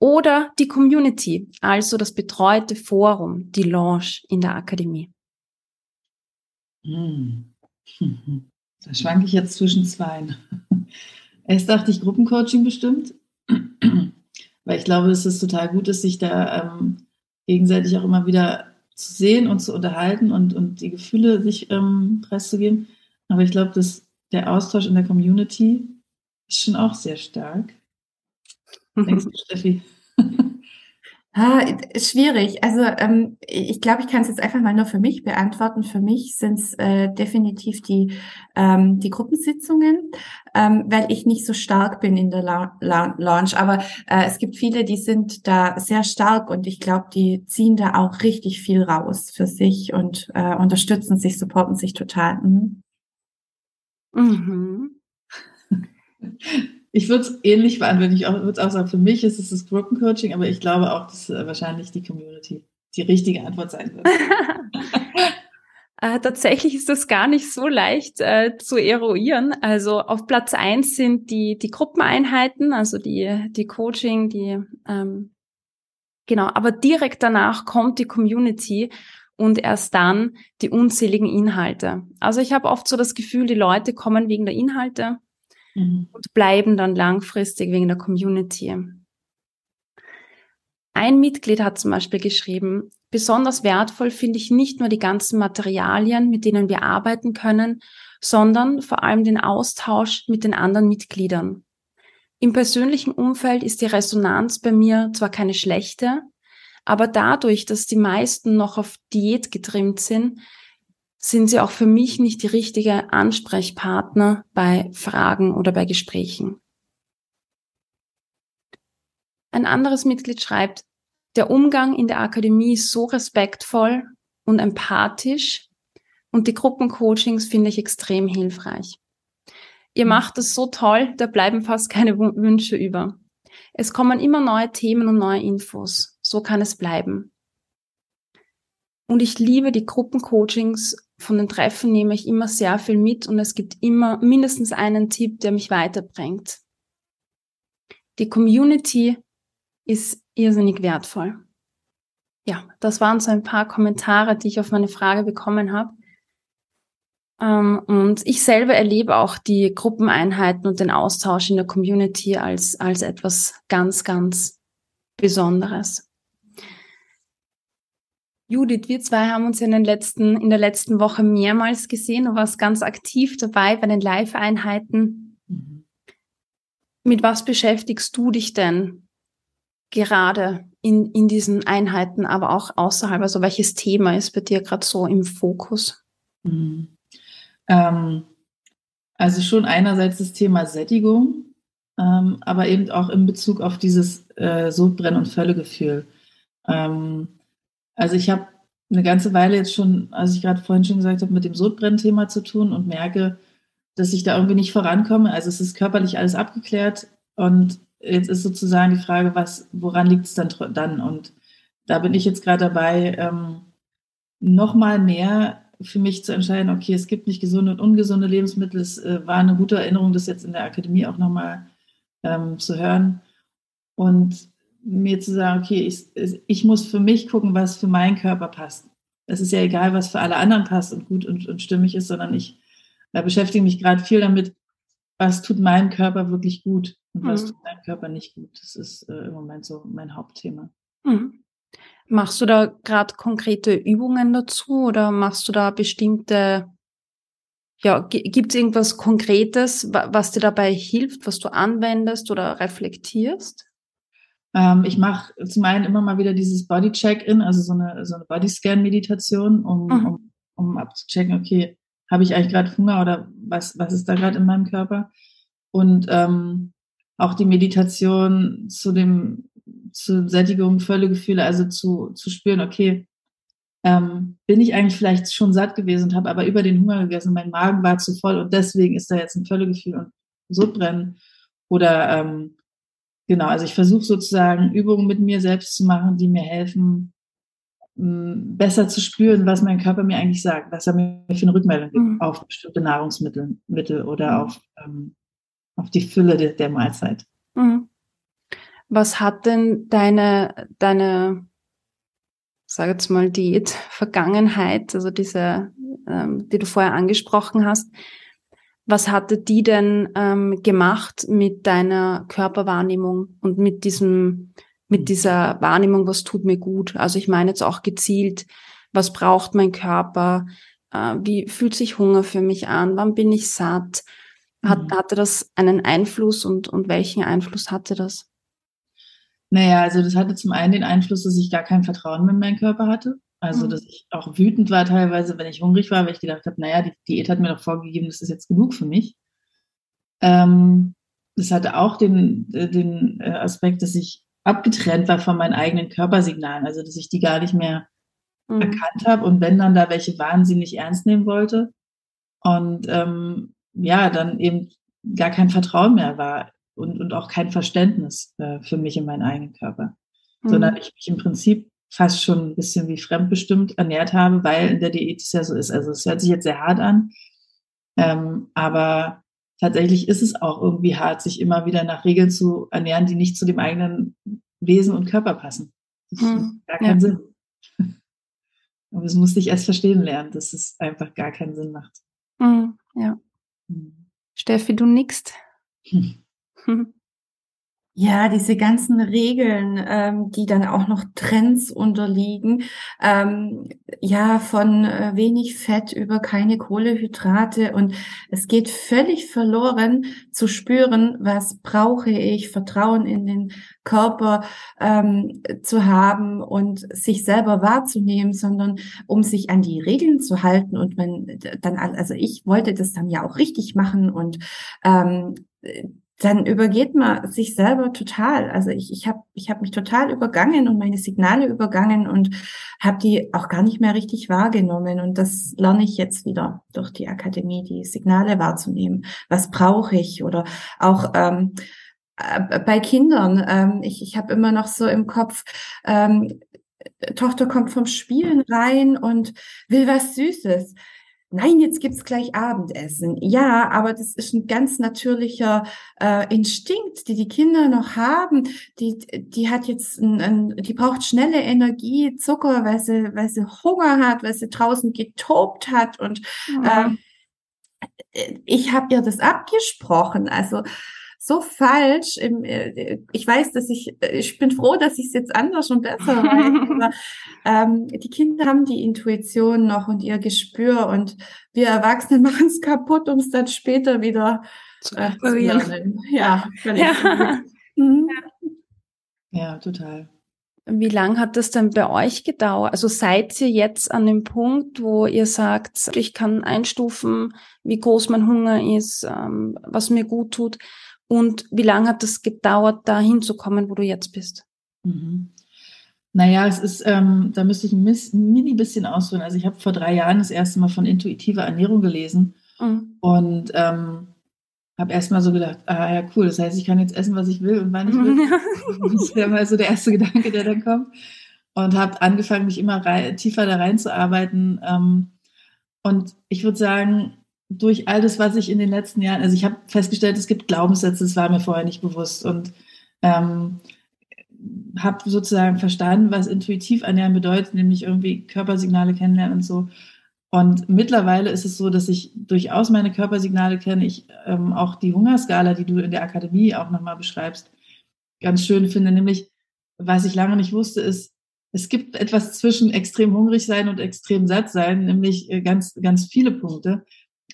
oder die Community, also das betreute Forum, die Lounge in der Akademie. Hm. Da schwanke ich jetzt zwischen zwei. Erst dachte ich Gruppencoaching bestimmt, weil ich glaube, dass es total gut ist, sich da ähm, gegenseitig auch immer wieder zu sehen und zu unterhalten und, und die Gefühle sich ähm, preiszugeben. Aber ich glaube, dass der Austausch in der Community ist schon auch sehr stark. Denkst du, Steffi? Ah, schwierig. Also ähm, ich glaube, ich kann es jetzt einfach mal nur für mich beantworten. Für mich sind es äh, definitiv die ähm, die Gruppensitzungen, ähm, weil ich nicht so stark bin in der La La Launch. Aber äh, es gibt viele, die sind da sehr stark und ich glaube, die ziehen da auch richtig viel raus für sich und äh, unterstützen sich, supporten sich total. Mhm. Mhm. Ich würde es ähnlich beantworten. Ich würde auch sagen, für mich ist es das Gruppencoaching, aber ich glaube auch, dass äh, wahrscheinlich die Community die richtige Antwort sein wird. äh, tatsächlich ist das gar nicht so leicht äh, zu eruieren. Also auf Platz eins sind die, die Gruppeneinheiten, also die, die Coaching, die ähm, genau, aber direkt danach kommt die Community und erst dann die unzähligen Inhalte. Also ich habe oft so das Gefühl, die Leute kommen wegen der Inhalte mhm. und bleiben dann langfristig wegen der Community. Ein Mitglied hat zum Beispiel geschrieben, besonders wertvoll finde ich nicht nur die ganzen Materialien, mit denen wir arbeiten können, sondern vor allem den Austausch mit den anderen Mitgliedern. Im persönlichen Umfeld ist die Resonanz bei mir zwar keine schlechte, aber dadurch, dass die meisten noch auf Diät getrimmt sind, sind sie auch für mich nicht die richtige Ansprechpartner bei Fragen oder bei Gesprächen. Ein anderes Mitglied schreibt, der Umgang in der Akademie ist so respektvoll und empathisch und die Gruppencoachings finde ich extrem hilfreich. Ihr mhm. macht es so toll, da bleiben fast keine Wünsche über. Es kommen immer neue Themen und neue Infos. So kann es bleiben. Und ich liebe die Gruppencoachings von den Treffen nehme ich immer sehr viel mit und es gibt immer mindestens einen Tipp, der mich weiterbringt. Die Community ist irrsinnig wertvoll. Ja, das waren so ein paar Kommentare, die ich auf meine Frage bekommen habe. Ähm, und ich selber erlebe auch die Gruppeneinheiten und den Austausch in der Community als, als etwas ganz, ganz Besonderes. Judith, wir zwei haben uns in, den letzten, in der letzten Woche mehrmals gesehen. Du warst ganz aktiv dabei bei den Live-Einheiten. Mhm. Mit was beschäftigst du dich denn gerade in, in diesen Einheiten, aber auch außerhalb? Also welches Thema ist bei dir gerade so im Fokus? Mhm. Ähm, also schon einerseits das Thema Sättigung, ähm, aber eben auch in Bezug auf dieses äh, Sodbrenn- und Völlegefühl. Ähm, also ich habe eine ganze Weile jetzt schon, als ich gerade vorhin schon gesagt habe, mit dem Sodbrennthema zu tun und merke, dass ich da irgendwie nicht vorankomme. Also es ist körperlich alles abgeklärt und jetzt ist sozusagen die Frage, was, woran liegt es dann, dann? Und da bin ich jetzt gerade dabei, ähm, nochmal mehr für mich zu entscheiden, okay, es gibt nicht gesunde und ungesunde Lebensmittel. Es äh, war eine gute Erinnerung, das jetzt in der Akademie auch nochmal ähm, zu hören. Und mir zu sagen, okay, ich, ich muss für mich gucken, was für meinen Körper passt. Es ist ja egal, was für alle anderen passt und gut und, und stimmig ist, sondern ich beschäftige mich gerade viel damit, was tut meinem Körper wirklich gut und was mhm. tut meinem Körper nicht gut. Das ist äh, im Moment so mein Hauptthema. Mhm. Machst du da gerade konkrete Übungen dazu oder machst du da bestimmte, ja, gibt es irgendwas Konkretes, was dir dabei hilft, was du anwendest oder reflektierst? Ähm, ich mache zum einen immer mal wieder dieses Body Check-in, also so eine, so eine Body Scan Meditation, um, mhm. um, um abzuchecken, okay, habe ich eigentlich gerade Hunger oder was, was ist da gerade in meinem Körper? Und ähm, auch die Meditation zu dem, zur Sättigung, Völlegefühle, also zu, zu spüren, okay, ähm, bin ich eigentlich vielleicht schon satt gewesen und habe aber über den Hunger gegessen, mein Magen war zu voll und deswegen ist da jetzt ein Völlegefühl und Sodbrennen. Oder ähm, Genau, also ich versuche sozusagen Übungen mit mir selbst zu machen, die mir helfen, besser zu spüren, was mein Körper mir eigentlich sagt, was er mir für eine Rückmeldung gibt mhm. auf bestimmte Nahrungsmittel Mittel oder mhm. auf, ähm, auf die Fülle de, der Mahlzeit. Mhm. Was hat denn deine, deine, sage jetzt mal, Diät-Vergangenheit, also diese, ähm, die du vorher angesprochen hast, was hatte die denn ähm, gemacht mit deiner Körperwahrnehmung und mit diesem, mit mhm. dieser Wahrnehmung, was tut mir gut? Also ich meine jetzt auch gezielt, was braucht mein Körper? Äh, wie fühlt sich Hunger für mich an? Wann bin ich satt? Hat, mhm. Hatte das einen Einfluss und, und welchen Einfluss hatte das? Naja, also das hatte zum einen den Einfluss, dass ich gar kein Vertrauen mehr in meinen Körper hatte. Also, mhm. dass ich auch wütend war teilweise, wenn ich hungrig war, weil ich gedacht habe, naja, die Diät hat mir doch vorgegeben, das ist jetzt genug für mich. Ähm, das hatte auch den, äh, den äh, Aspekt, dass ich abgetrennt war von meinen eigenen Körpersignalen, also dass ich die gar nicht mehr mhm. erkannt habe und wenn dann da welche wahnsinnig ernst nehmen wollte und ähm, ja, dann eben gar kein Vertrauen mehr war und, und auch kein Verständnis äh, für mich in meinen eigenen Körper, mhm. sondern ich mich im Prinzip fast schon ein bisschen wie fremdbestimmt ernährt habe, weil in der Diät es ja so ist. Also es hört sich jetzt sehr hart an, ähm, aber tatsächlich ist es auch irgendwie hart, sich immer wieder nach Regeln zu ernähren, die nicht zu dem eigenen Wesen und Körper passen. Das hm, gar keinen ja. Sinn. Aber es musste ich erst verstehen lernen, dass es einfach gar keinen Sinn macht. Hm, ja. Hm. Steffi, du nickst. Hm. Ja, diese ganzen Regeln, ähm, die dann auch noch Trends unterliegen, ähm, ja, von äh, wenig Fett über keine Kohlehydrate und es geht völlig verloren zu spüren, was brauche ich, Vertrauen in den Körper ähm, zu haben und sich selber wahrzunehmen, sondern um sich an die Regeln zu halten und man dann, also ich wollte das dann ja auch richtig machen und ähm, dann übergeht man sich selber total. Also ich, ich habe ich hab mich total übergangen und meine Signale übergangen und habe die auch gar nicht mehr richtig wahrgenommen. Und das lerne ich jetzt wieder durch die Akademie, die Signale wahrzunehmen. Was brauche ich? Oder auch ähm, äh, bei Kindern. Ähm, ich ich habe immer noch so im Kopf, ähm, Tochter kommt vom Spielen rein und will was Süßes nein, jetzt gibt's gleich Abendessen. Ja, aber das ist ein ganz natürlicher äh, Instinkt, die die Kinder noch haben. Die, die hat jetzt, ein, ein, die braucht schnelle Energie, Zucker, weil sie, weil sie Hunger hat, weil sie draußen getobt hat und ja. äh, ich habe ihr das abgesprochen. Also so falsch. Im, äh, ich weiß, dass ich, äh, ich bin froh, dass ich es jetzt anders und besser weiß. Aber ähm, die Kinder haben die Intuition noch und ihr Gespür und wir Erwachsene machen es kaputt, um es dann später wieder äh, zu lernen. Ja, ja. Mhm. ja, total. Wie lang hat das denn bei euch gedauert? Also seid ihr jetzt an dem Punkt, wo ihr sagt, ich kann einstufen, wie groß mein Hunger ist, ähm, was mir gut tut? Und wie lange hat es gedauert, da hinzukommen, wo du jetzt bist? Mhm. Naja, es ist, ähm, da müsste ich ein mini bisschen ausführen. Also ich habe vor drei Jahren das erste Mal von intuitiver Ernährung gelesen mhm. und ähm, habe erstmal so gedacht, ah ja, cool, das heißt, ich kann jetzt essen, was ich will und wann ich will. das wäre mal so der erste Gedanke, der dann kommt. Und habe angefangen, mich immer tiefer da reinzuarbeiten. Ähm, und ich würde sagen, durch all das, was ich in den letzten Jahren, also ich habe festgestellt, es gibt Glaubenssätze, das war mir vorher nicht bewusst und ähm, habe sozusagen verstanden, was intuitiv ernähren bedeutet, nämlich irgendwie Körpersignale kennenlernen und so. Und mittlerweile ist es so, dass ich durchaus meine Körpersignale kenne. Ich ähm, auch die Hungerskala, die du in der Akademie auch nochmal beschreibst, ganz schön finde. Nämlich, was ich lange nicht wusste, ist, es gibt etwas zwischen extrem hungrig sein und extrem satt sein, nämlich äh, ganz, ganz viele Punkte.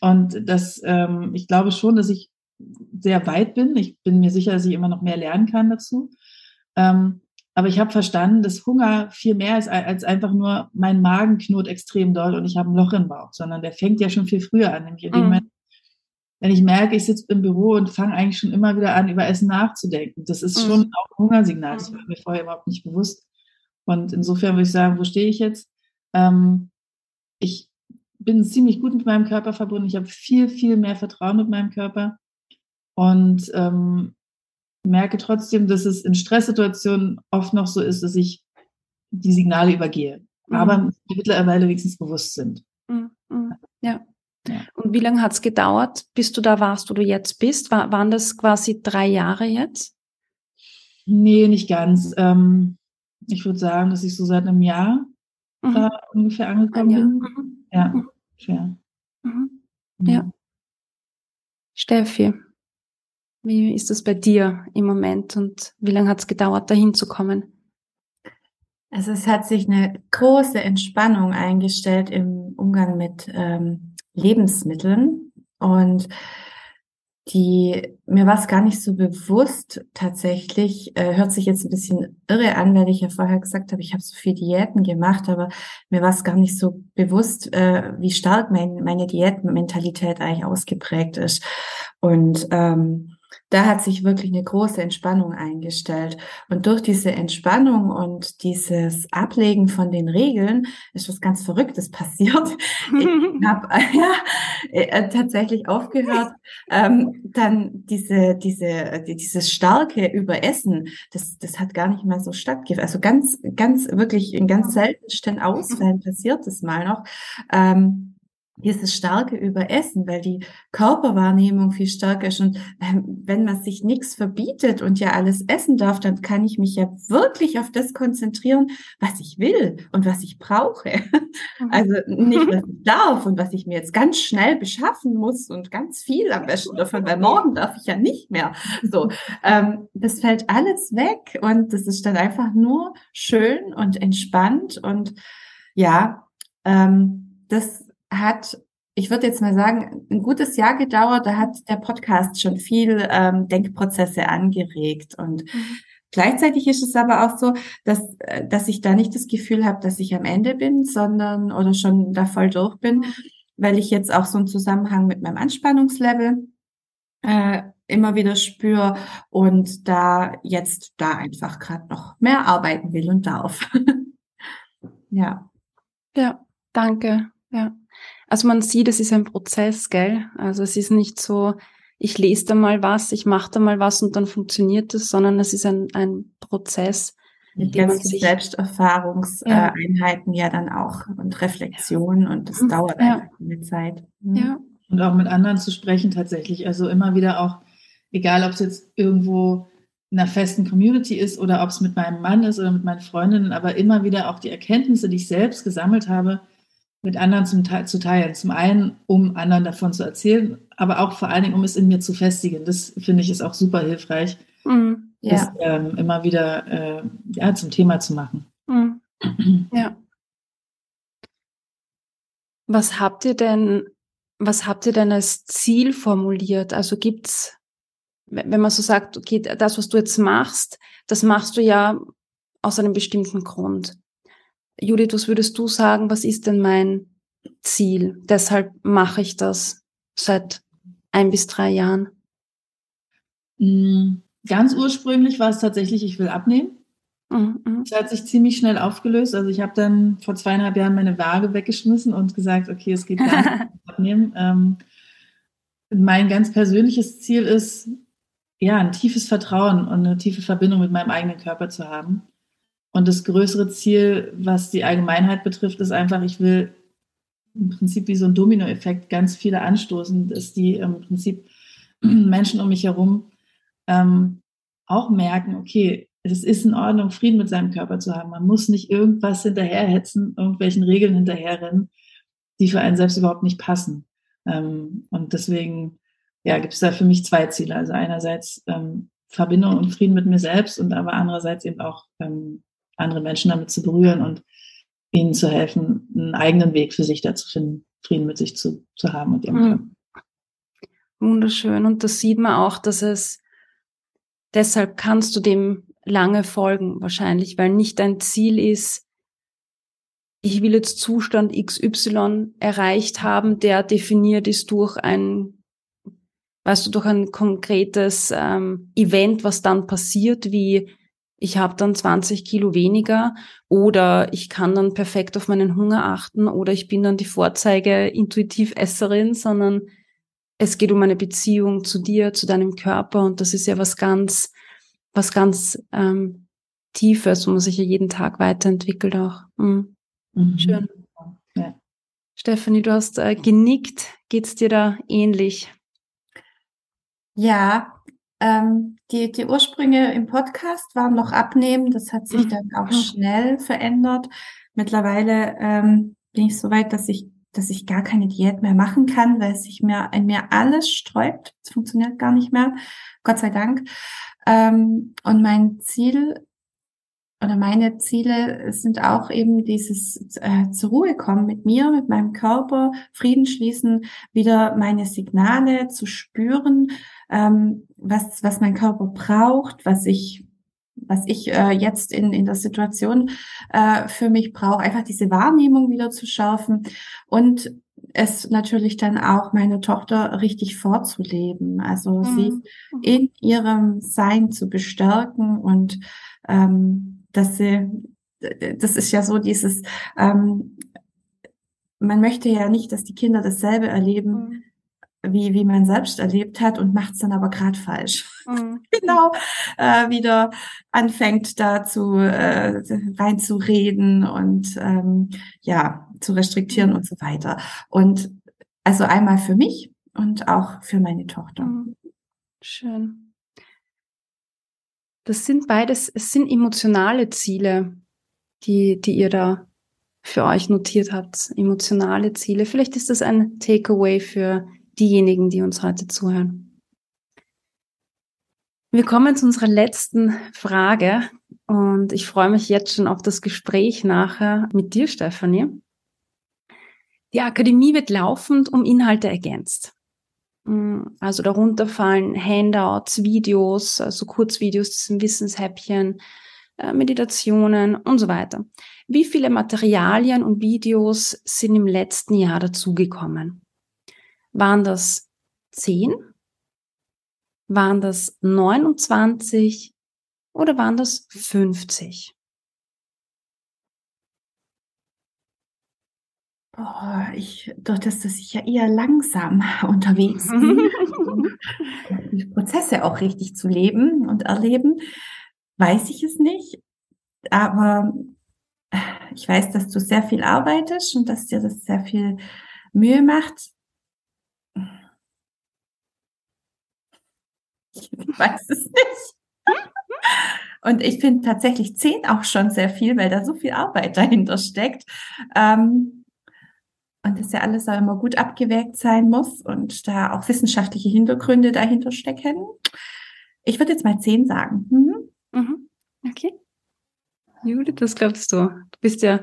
Und das, ähm, ich glaube schon, dass ich sehr weit bin. Ich bin mir sicher, dass ich immer noch mehr lernen kann dazu. Ähm, aber ich habe verstanden, dass Hunger viel mehr ist als einfach nur mein Magen knurrt extrem doll und ich habe ein Loch im Bauch, sondern der fängt ja schon viel früher an. Nämlich in dem mhm. Moment, wenn ich merke, ich sitze im Büro und fange eigentlich schon immer wieder an, über Essen nachzudenken. Das ist schon mhm. auch ein Hungersignal. Das war mir vorher überhaupt nicht bewusst. Und insofern würde ich sagen, wo stehe ich jetzt? Ähm, ich bin ziemlich gut mit meinem Körper verbunden. Ich habe viel, viel mehr Vertrauen mit meinem Körper und ähm, merke trotzdem, dass es in Stresssituationen oft noch so ist, dass ich die Signale übergehe, mhm. aber mittlerweile wenigstens bewusst sind. Mhm. mhm. Ja. ja. Und wie lange hat es gedauert, bis du da warst, wo du jetzt bist? War, waren das quasi drei Jahre jetzt? Nee, nicht ganz. Ähm, ich würde sagen, dass ich so seit einem Jahr mhm. äh, ungefähr angekommen bin. Mhm. Ja. Mhm schwer. Mhm. Ja. Steffi, wie ist es bei dir im Moment und wie lange hat es gedauert, dahin zu kommen? Also es hat sich eine große Entspannung eingestellt im Umgang mit ähm, Lebensmitteln und die mir war es gar nicht so bewusst tatsächlich, äh, hört sich jetzt ein bisschen irre an, weil ich ja vorher gesagt habe, ich habe so viel Diäten gemacht, aber mir war es gar nicht so bewusst, äh, wie stark mein, meine Diätmentalität eigentlich ausgeprägt ist. Und ähm, da hat sich wirklich eine große Entspannung eingestellt. Und durch diese Entspannung und dieses Ablegen von den Regeln ist was ganz Verrücktes passiert. Ich habe ja, äh, tatsächlich aufgehört, ähm, dann diese, diese, dieses starke Überessen, das, das hat gar nicht mehr so stattgefunden. Also ganz, ganz, wirklich in ganz seltensten Ausfällen passiert es mal noch. Ähm, dieses starke Überessen, weil die Körperwahrnehmung viel stärker ist. Und ähm, wenn man sich nichts verbietet und ja alles essen darf, dann kann ich mich ja wirklich auf das konzentrieren, was ich will und was ich brauche. Mhm. Also nicht, was ich darf und was ich mir jetzt ganz schnell beschaffen muss und ganz viel am besten davon, weil morgen darf ich ja nicht mehr. So, ähm, das fällt alles weg und das ist dann einfach nur schön und entspannt und ja, ähm, das hat, ich würde jetzt mal sagen, ein gutes Jahr gedauert. Da hat der Podcast schon viel ähm, Denkprozesse angeregt und mhm. Gleichzeitig ist es aber auch so, dass, äh, dass ich da nicht das Gefühl habe, dass ich am Ende bin, sondern oder schon da voll durch bin, mhm. weil ich jetzt auch so einen Zusammenhang mit meinem Anspannungslevel äh, immer wieder spüre und da jetzt da einfach gerade noch mehr arbeiten will und darf. ja. Ja, danke. Ja. Also man sieht, es ist ein Prozess, gell? Also es ist nicht so, ich lese da mal was, ich mache da mal was und dann funktioniert es, sondern es ist ein, ein Prozess. Mit ganz vielen Selbsterfahrungseinheiten ja. ja. dann auch und Reflexion und das mhm. dauert ja. einfach eine Zeit. Mhm. Ja. Und auch mit anderen zu sprechen tatsächlich. Also immer wieder auch, egal ob es jetzt irgendwo in einer festen Community ist oder ob es mit meinem Mann ist oder mit meinen Freundinnen, aber immer wieder auch die Erkenntnisse, die ich selbst gesammelt habe, mit anderen zum, zu teilen. Zum einen, um anderen davon zu erzählen, aber auch vor allen Dingen, um es in mir zu festigen. Das finde ich ist auch super hilfreich, mhm, ja. das ähm, immer wieder äh, ja, zum Thema zu machen. Mhm. Ja. Was habt ihr denn, was habt ihr denn als Ziel formuliert? Also gibt's, wenn man so sagt, okay, das, was du jetzt machst, das machst du ja aus einem bestimmten Grund. Judith, was würdest du sagen, was ist denn mein Ziel? Deshalb mache ich das seit ein bis drei Jahren. Mm, ganz ursprünglich war es tatsächlich, ich will abnehmen. Mhm, mhm. Das hat sich ziemlich schnell aufgelöst. Also ich habe dann vor zweieinhalb Jahren meine Waage weggeschmissen und gesagt, okay, es geht gar nicht abnehmen. Ähm, mein ganz persönliches Ziel ist, ja, ein tiefes Vertrauen und eine tiefe Verbindung mit meinem eigenen Körper zu haben. Und das größere Ziel, was die Allgemeinheit betrifft, ist einfach, ich will im Prinzip wie so ein Dominoeffekt ganz viele anstoßen, dass die im Prinzip Menschen um mich herum ähm, auch merken, okay, es ist in Ordnung, Frieden mit seinem Körper zu haben. Man muss nicht irgendwas hinterherhetzen, irgendwelchen Regeln hinterherrennen, die für einen selbst überhaupt nicht passen. Ähm, und deswegen ja, gibt es da für mich zwei Ziele. Also einerseits ähm, Verbindung und Frieden mit mir selbst und aber andererseits eben auch ähm, andere Menschen damit zu berühren und ihnen zu helfen, einen eigenen Weg für sich da zu finden, Frieden mit sich zu, zu haben und ihrem mhm. Wunderschön. Und das sieht man auch, dass es, deshalb kannst du dem lange folgen, wahrscheinlich, weil nicht dein Ziel ist, ich will jetzt Zustand XY erreicht haben, der definiert ist durch ein, weißt du, durch ein konkretes ähm, Event, was dann passiert, wie ich habe dann 20 Kilo weniger oder ich kann dann perfekt auf meinen Hunger achten oder ich bin dann die Vorzeige intuitiv Esserin, sondern es geht um eine Beziehung zu dir, zu deinem Körper und das ist ja was ganz, was ganz ähm, Tiefes, wo man sich ja jeden Tag weiterentwickelt auch. Mhm. Mhm. Schön. Ja. Stephanie, du hast äh, genickt. Geht's dir da ähnlich? Ja, ähm, die, die Ursprünge im Podcast waren noch abnehmen. Das hat sich mhm. dann auch schnell verändert. Mittlerweile ähm, bin ich so weit, dass ich, dass ich gar keine Diät mehr machen kann, weil sich mir in mir alles sträubt. Es funktioniert gar nicht mehr. Gott sei Dank. Ähm, und mein Ziel oder meine Ziele sind auch eben dieses äh, zur Ruhe kommen mit mir, mit meinem Körper, Frieden schließen, wieder meine Signale zu spüren, ähm, was, was mein Körper braucht, was ich was ich äh, jetzt in, in der Situation äh, für mich brauche, einfach diese Wahrnehmung wieder zu schärfen und es natürlich dann auch meine Tochter richtig vorzuleben, also mhm. sie in ihrem Sein zu bestärken und ähm, dass sie, das ist ja so dieses, ähm, man möchte ja nicht, dass die Kinder dasselbe erleben, mhm wie, wie man selbst erlebt hat und macht es dann aber gerade falsch. Mhm. genau, äh, wieder anfängt da zu äh, reinzureden und ähm, ja, zu restriktieren mhm. und so weiter. Und also einmal für mich und auch für meine Tochter. Mhm. Schön. Das sind beides, es sind emotionale Ziele, die, die ihr da für euch notiert habt. Emotionale Ziele. Vielleicht ist das ein Takeaway für diejenigen, die uns heute zuhören. Wir kommen zu unserer letzten Frage und ich freue mich jetzt schon auf das Gespräch nachher mit dir, Stefanie. Die Akademie wird laufend um Inhalte ergänzt. Also darunter fallen Handouts, Videos, also Kurzvideos, das Wissenshäppchen, äh, Meditationen und so weiter. Wie viele Materialien und Videos sind im letzten Jahr dazugekommen? Waren das zehn? Waren das 29? Oder waren das 50? Boah, ich, durch das, dass ich ja eher langsam unterwegs bin, die Prozesse auch richtig zu leben und erleben, weiß ich es nicht. Aber ich weiß, dass du sehr viel arbeitest und dass dir das sehr viel Mühe macht. Ich weiß es nicht. Und ich finde tatsächlich zehn auch schon sehr viel, weil da so viel Arbeit dahinter steckt. Ähm, und das ja alles auch immer gut abgewägt sein muss und da auch wissenschaftliche Hintergründe dahinter stecken. Ich würde jetzt mal zehn sagen. Mhm. Mhm. Okay. Judith, das glaubst du? Du bist ja,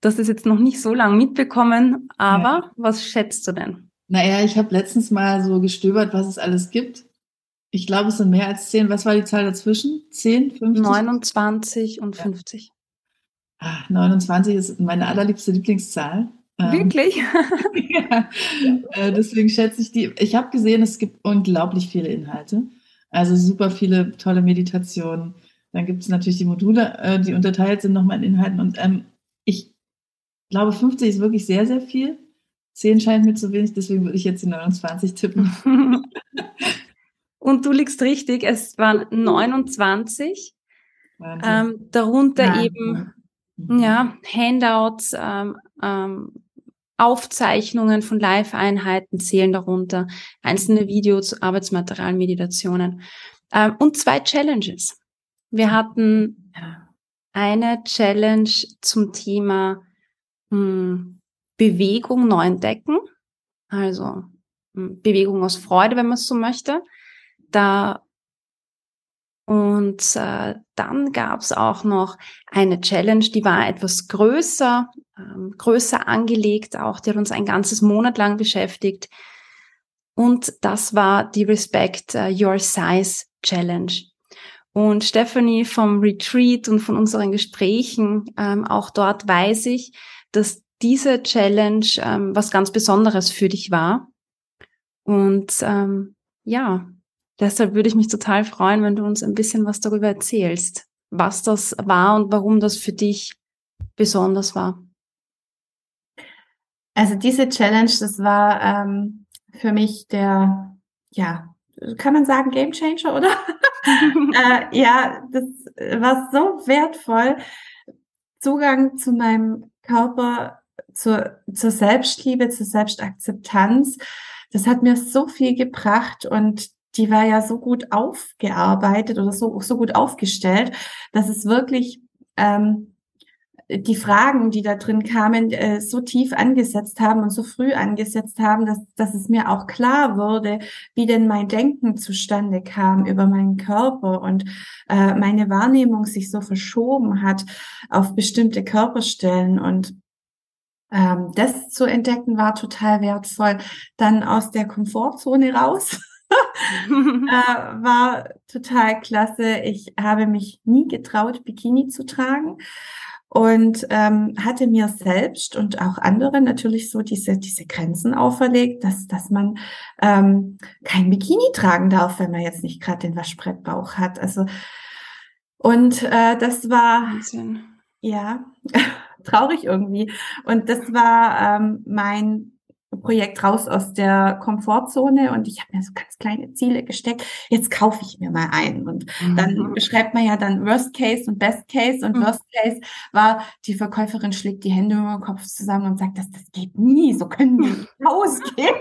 das ist jetzt noch nicht so lang mitbekommen, aber ja. was schätzt du denn? Naja, ich habe letztens mal so gestöbert, was es alles gibt. Ich glaube, es sind mehr als zehn. Was war die Zahl dazwischen? Zehn, 50? 29 und 50. Ja. 29 ist meine allerliebste Lieblingszahl. Ähm, Wirklich? ja. Äh, deswegen schätze ich die. Ich habe gesehen, es gibt unglaublich viele Inhalte. Also super viele tolle Meditationen. Dann gibt es natürlich die Module, äh, die unterteilt sind nochmal in Inhalten. Und ähm, ich glaube, 50 ist wirklich sehr, sehr viel. 10 scheint mir zu wenig, deswegen würde ich jetzt die 29 tippen. Und du liegst richtig, es waren 29. Ähm, darunter ja. eben ja, Handouts, ähm, ähm, Aufzeichnungen von Live-Einheiten zählen darunter, einzelne Videos, Arbeitsmaterial, Meditationen ähm, und zwei Challenges. Wir hatten eine Challenge zum Thema mh, hm, Bewegung neu entdecken, also mh, hm, Bewegung aus Freude, wenn man es so möchte da und äh, dann gab es auch noch eine Challenge, die war etwas größer, ähm, größer angelegt, auch die hat uns ein ganzes Monat lang beschäftigt. Und das war die Respect uh, Your Size Challenge. Und Stephanie vom Retreat und von unseren Gesprächen, ähm, auch dort weiß ich, dass diese Challenge ähm, was ganz Besonderes für dich war. Und ähm, ja, Deshalb würde ich mich total freuen, wenn du uns ein bisschen was darüber erzählst, was das war und warum das für dich besonders war. Also diese Challenge, das war ähm, für mich der, ja, kann man sagen, Game Changer, oder? äh, ja, das war so wertvoll. Zugang zu meinem Körper, zur, zur Selbstliebe, zur Selbstakzeptanz. Das hat mir so viel gebracht und die war ja so gut aufgearbeitet oder so, so gut aufgestellt, dass es wirklich ähm, die Fragen, die da drin kamen, äh, so tief angesetzt haben und so früh angesetzt haben, dass, dass es mir auch klar wurde, wie denn mein Denken zustande kam über meinen Körper und äh, meine Wahrnehmung sich so verschoben hat auf bestimmte Körperstellen und ähm, das zu entdecken war total wertvoll. Dann aus der Komfortzone raus. äh, war total klasse. Ich habe mich nie getraut, Bikini zu tragen und ähm, hatte mir selbst und auch anderen natürlich so diese diese Grenzen auferlegt, dass dass man ähm, kein Bikini tragen darf, wenn man jetzt nicht gerade den Waschbrettbauch hat. Also und äh, das war Wahnsinn. ja traurig irgendwie. Und das war ähm, mein Projekt raus aus der Komfortzone und ich habe mir so ganz kleine Ziele gesteckt. Jetzt kaufe ich mir mal ein und mhm. dann beschreibt man ja dann Worst Case und Best Case und mhm. Worst Case war die Verkäuferin schlägt die Hände über den Kopf zusammen und sagt, dass das geht nie, so können wir nicht ausgehen.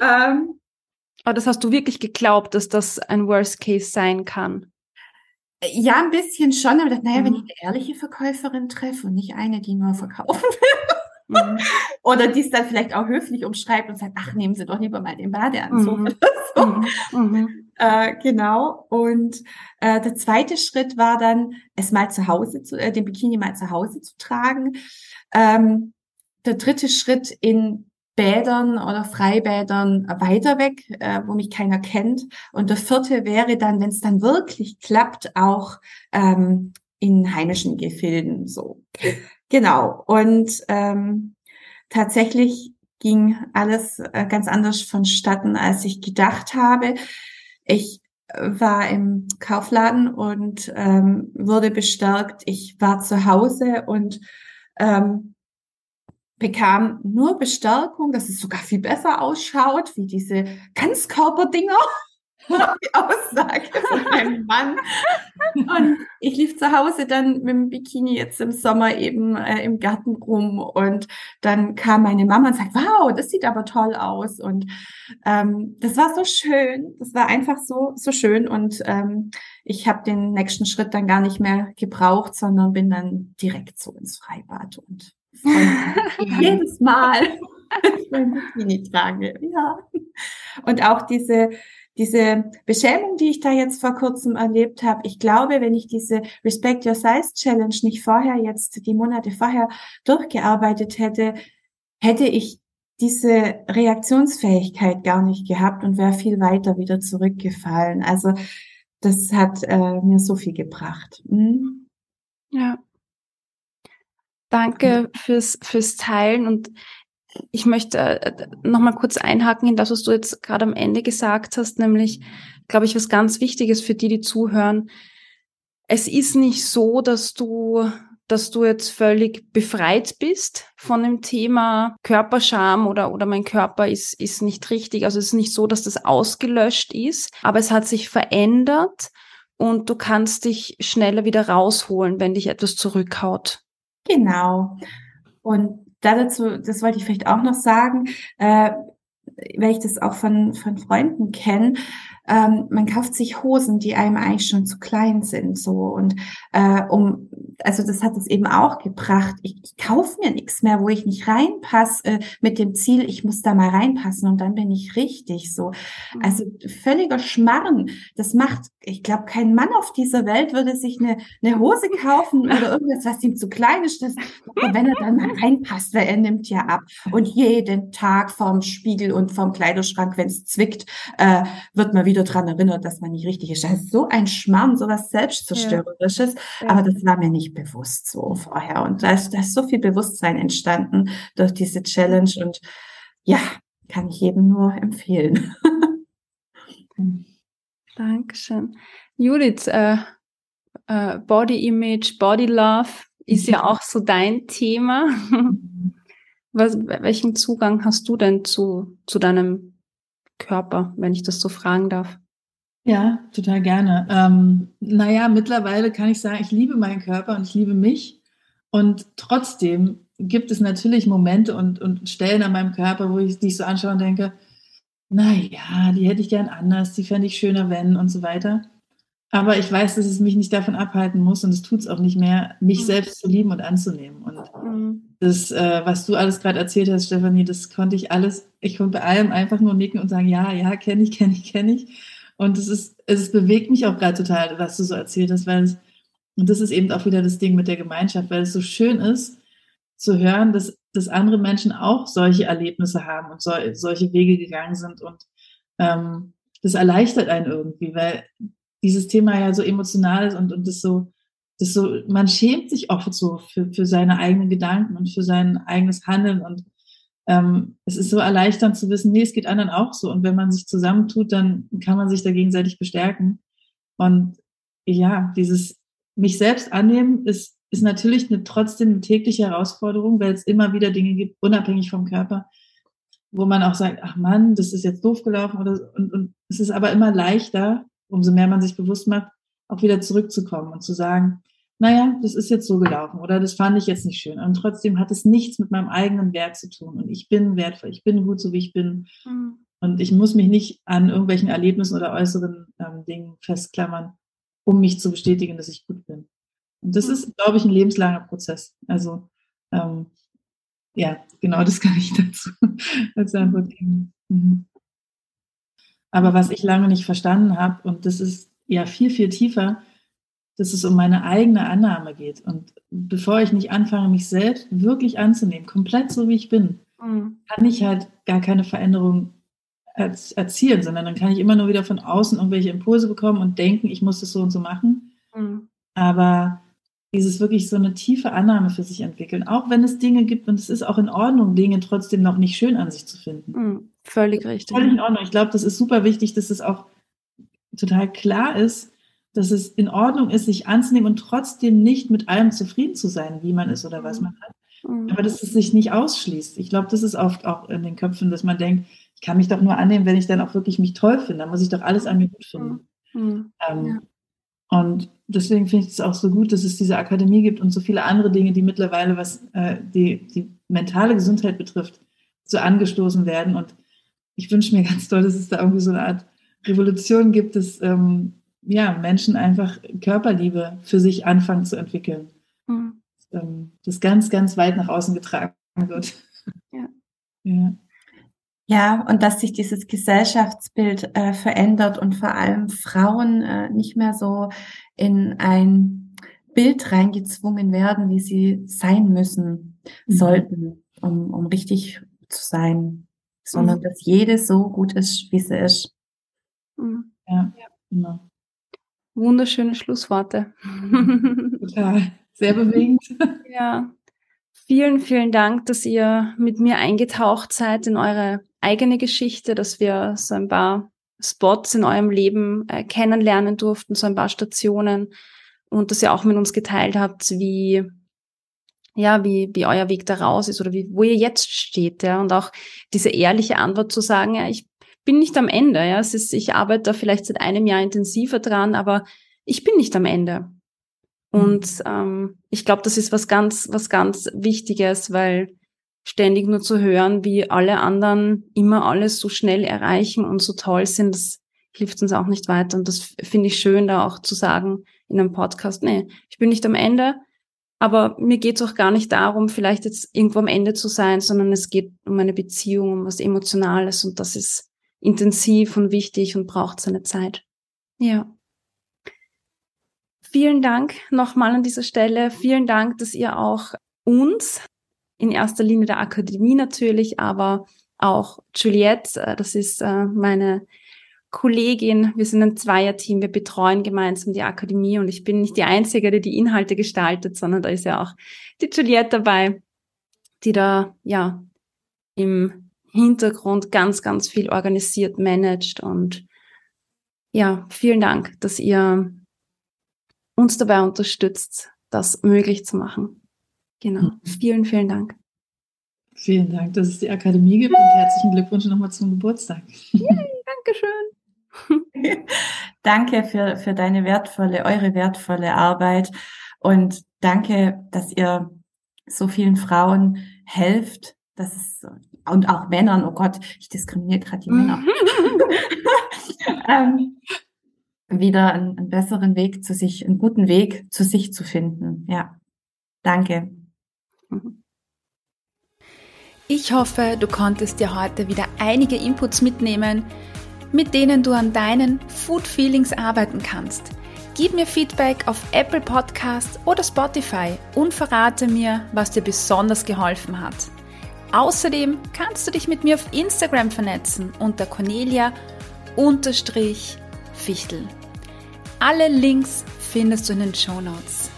ähm, Aber das hast du wirklich geglaubt, dass das ein Worst Case sein kann? Ja, ein bisschen schon, aber dachte, naja, mhm. wenn ich eine ehrliche Verkäuferin treffe und nicht eine, die nur verkaufen will. Mhm. oder die es dann vielleicht auch höflich umschreibt und sagt, ach, nehmen Sie doch lieber mal den Badeanzug mhm. so. Mhm. mhm. Äh, genau. Und äh, der zweite Schritt war dann, es mal zu Hause zu, äh, den Bikini mal zu Hause zu tragen. Ähm, der dritte Schritt in Bädern oder Freibädern weiter weg, äh, wo mich keiner kennt. Und der vierte wäre dann, wenn es dann wirklich klappt, auch ähm, in heimischen Gefilden so. Genau. Und ähm, tatsächlich ging alles äh, ganz anders vonstatten, als ich gedacht habe. Ich war im Kaufladen und ähm, wurde bestärkt. Ich war zu Hause und ähm, bekam nur Bestärkung, dass es sogar viel besser ausschaut, wie diese Ganzkörperdinger. die Aussage von meinem Mann. Und ich lief zu Hause dann mit dem Bikini jetzt im Sommer eben äh, im Garten rum und dann kam meine Mama und sagt, wow, das sieht aber toll aus und ähm, das war so schön, das war einfach so so schön und ähm, ich habe den nächsten Schritt dann gar nicht mehr gebraucht, sondern bin dann direkt so ins Freibad und jedes Mal mein Bikini trage. Ja. Und auch diese, diese Beschämung, die ich da jetzt vor kurzem erlebt habe, ich glaube, wenn ich diese Respect Your Size Challenge nicht vorher jetzt, die Monate vorher durchgearbeitet hätte, hätte ich diese Reaktionsfähigkeit gar nicht gehabt und wäre viel weiter wieder zurückgefallen. Also das hat äh, mir so viel gebracht. Mhm. Ja. Danke fürs, fürs Teilen und ich möchte äh, noch mal kurz einhaken in das, was du jetzt gerade am Ende gesagt hast, nämlich, glaube ich, was ganz Wichtiges für die, die zuhören. Es ist nicht so, dass du, dass du jetzt völlig befreit bist von dem Thema Körperscham oder, oder mein Körper ist, ist nicht richtig. Also es ist nicht so, dass das ausgelöscht ist, aber es hat sich verändert und du kannst dich schneller wieder rausholen, wenn dich etwas zurückhaut. Genau. Und dazu, das wollte ich vielleicht auch noch sagen, äh, weil ich das auch von, von Freunden kenne, ähm, man kauft sich Hosen, die einem eigentlich schon zu klein sind, so und äh, um, also das hat es eben auch gebracht. Ich, ich kaufe mir nichts mehr, wo ich nicht reinpasse, äh, mit dem Ziel, ich muss da mal reinpassen und dann bin ich richtig so. Mhm. Also völliger Schmarren. Das macht, ich glaube, kein Mann auf dieser Welt würde sich eine, eine Hose kaufen oder irgendwas, was ihm zu klein ist, das, wenn er dann mal reinpasst, weil er nimmt ja ab und jeden Tag vorm Spiegel und vorm Kleiderschrank, wenn es zwickt, äh, wird man wieder wieder dran erinnert, dass man nicht richtig ist. Das ist so ein Schmarrn, so was Selbstzerstörerisches. Ja. Aber das war mir nicht bewusst so vorher. Und da ist, da ist so viel Bewusstsein entstanden durch diese Challenge. Und ja, kann ich jedem nur empfehlen. Dankeschön. Judith, äh, äh, Body Image, Body Love ist ja auch so dein Thema. Was, welchen Zugang hast du denn zu, zu deinem Körper, wenn ich das so fragen darf? Ja, total gerne. Ähm, naja, mittlerweile kann ich sagen, ich liebe meinen Körper und ich liebe mich. Und trotzdem gibt es natürlich Momente und, und Stellen an meinem Körper, wo ich dich so anschaue und denke, naja, die hätte ich gern anders, die fände ich schöner, wenn und so weiter. Aber ich weiß, dass es mich nicht davon abhalten muss und es tut es auch nicht mehr, mich mhm. selbst zu lieben und anzunehmen. Und mhm. das, äh, was du alles gerade erzählt hast, Stefanie, das konnte ich alles, ich konnte bei allem einfach nur nicken und sagen, ja, ja, kenne ich, kenne ich, kenne ich. Und es ist, es bewegt mich auch gerade total, was du so erzählt hast, weil es, und das ist eben auch wieder das Ding mit der Gemeinschaft, weil es so schön ist, zu hören, dass, dass andere Menschen auch solche Erlebnisse haben und so, solche Wege gegangen sind. Und ähm, das erleichtert einen irgendwie, weil dieses Thema ja so emotional ist und, und das so, das so, man schämt sich oft so für, für seine eigenen Gedanken und für sein eigenes Handeln und ähm, es ist so erleichternd zu wissen, nee, es geht anderen auch so. Und wenn man sich zusammentut, dann kann man sich da gegenseitig bestärken. Und ja, dieses mich selbst annehmen ist, ist natürlich eine, trotzdem eine tägliche Herausforderung, weil es immer wieder Dinge gibt, unabhängig vom Körper, wo man auch sagt, ach Mann, das ist jetzt doof gelaufen oder und, und es ist aber immer leichter, umso mehr man sich bewusst macht, auch wieder zurückzukommen und zu sagen, naja, das ist jetzt so gelaufen oder das fand ich jetzt nicht schön. Und trotzdem hat es nichts mit meinem eigenen Wert zu tun. Und ich bin wertvoll, ich bin gut, so wie ich bin. Mhm. Und ich muss mich nicht an irgendwelchen Erlebnissen oder äußeren ähm, Dingen festklammern, um mich zu bestätigen, dass ich gut bin. Und das mhm. ist, glaube ich, ein lebenslanger Prozess. Also ähm, ja, genau das kann ich dazu als Antwort geben. Mhm. Aber was ich lange nicht verstanden habe, und das ist ja viel, viel tiefer, dass es um meine eigene Annahme geht. Und bevor ich nicht anfange, mich selbst wirklich anzunehmen, komplett so wie ich bin, mhm. kann ich halt gar keine Veränderung erzielen, sondern dann kann ich immer nur wieder von außen irgendwelche Impulse bekommen und denken, ich muss das so und so machen. Mhm. Aber dieses wirklich so eine tiefe Annahme für sich entwickeln, auch wenn es Dinge gibt und es ist auch in Ordnung, Dinge trotzdem noch nicht schön an sich zu finden. Mhm, völlig richtig. Völlig in Ordnung. Ich glaube, das ist super wichtig, dass es auch total klar ist, dass es in Ordnung ist, sich anzunehmen und trotzdem nicht mit allem zufrieden zu sein, wie man ist oder was man hat. Mhm. Aber dass es sich nicht ausschließt. Ich glaube, das ist oft auch in den Köpfen, dass man denkt, ich kann mich doch nur annehmen, wenn ich dann auch wirklich mich toll finde. Dann muss ich doch alles an mir gut finden. Mhm. Ähm, ja. Und deswegen finde ich es auch so gut, dass es diese Akademie gibt und so viele andere Dinge, die mittlerweile, was äh, die, die mentale Gesundheit betrifft, so angestoßen werden. Und ich wünsche mir ganz doll, dass es da irgendwie so eine Art Revolution gibt, dass ähm, ja, Menschen einfach Körperliebe für sich anfangen zu entwickeln. Mhm. Ähm, das ganz, ganz weit nach außen getragen wird. Ja. ja. Ja, und dass sich dieses Gesellschaftsbild äh, verändert und vor allem Frauen äh, nicht mehr so in ein Bild reingezwungen werden, wie sie sein müssen, mhm. sollten, um, um richtig zu sein, sondern mhm. dass jede so gut ist, wie sie ist. Mhm. Ja, ja, genau. Wunderschöne Schlussworte. Total, sehr bewegend. Ja. Vielen, vielen Dank, dass ihr mit mir eingetaucht seid in eure eigene Geschichte, dass wir so ein paar Spots in eurem Leben äh, kennenlernen durften, so ein paar Stationen und dass ihr auch mit uns geteilt habt, wie ja, wie, wie euer Weg da raus ist oder wie, wo ihr jetzt steht, ja, und auch diese ehrliche Antwort zu sagen, ja, ich bin nicht am Ende, ja, es ist, ich arbeite da vielleicht seit einem Jahr intensiver dran, aber ich bin nicht am Ende. Und mhm. ähm, ich glaube, das ist was ganz, was ganz Wichtiges, weil ständig nur zu hören, wie alle anderen immer alles so schnell erreichen und so toll sind, das hilft uns auch nicht weiter. Und das finde ich schön, da auch zu sagen in einem Podcast, nee, ich bin nicht am Ende, aber mir geht es auch gar nicht darum, vielleicht jetzt irgendwo am Ende zu sein, sondern es geht um eine Beziehung, um was Emotionales und das ist intensiv und wichtig und braucht seine Zeit. Ja. Vielen Dank nochmal an dieser Stelle. Vielen Dank, dass ihr auch uns in erster Linie der Akademie natürlich, aber auch Juliette, äh, das ist äh, meine Kollegin, wir sind ein Zweierteam, wir betreuen gemeinsam die Akademie und ich bin nicht die Einzige, die die Inhalte gestaltet, sondern da ist ja auch die Juliette dabei, die da ja im Hintergrund ganz, ganz viel organisiert, managt und ja, vielen Dank, dass ihr uns dabei unterstützt, das möglich zu machen. Genau. Mhm. Vielen, vielen Dank. Vielen Dank, dass es die Akademie gibt und herzlichen Glückwunsch nochmal zum Geburtstag. Yay, Dankeschön. danke für, für deine wertvolle, eure wertvolle Arbeit und danke, dass ihr so vielen Frauen helft, dass es, und auch Männern, oh Gott, ich diskriminiere gerade die Männer. ähm, wieder einen, einen besseren Weg zu sich, einen guten Weg zu sich zu finden. Ja, danke. Ich hoffe, du konntest dir heute wieder einige Inputs mitnehmen, mit denen du an deinen Food Feelings arbeiten kannst. Gib mir Feedback auf Apple Podcasts oder Spotify und verrate mir, was dir besonders geholfen hat. Außerdem kannst du dich mit mir auf Instagram vernetzen unter Cornelia-Fichtel. Alle Links findest du in den Show Notes.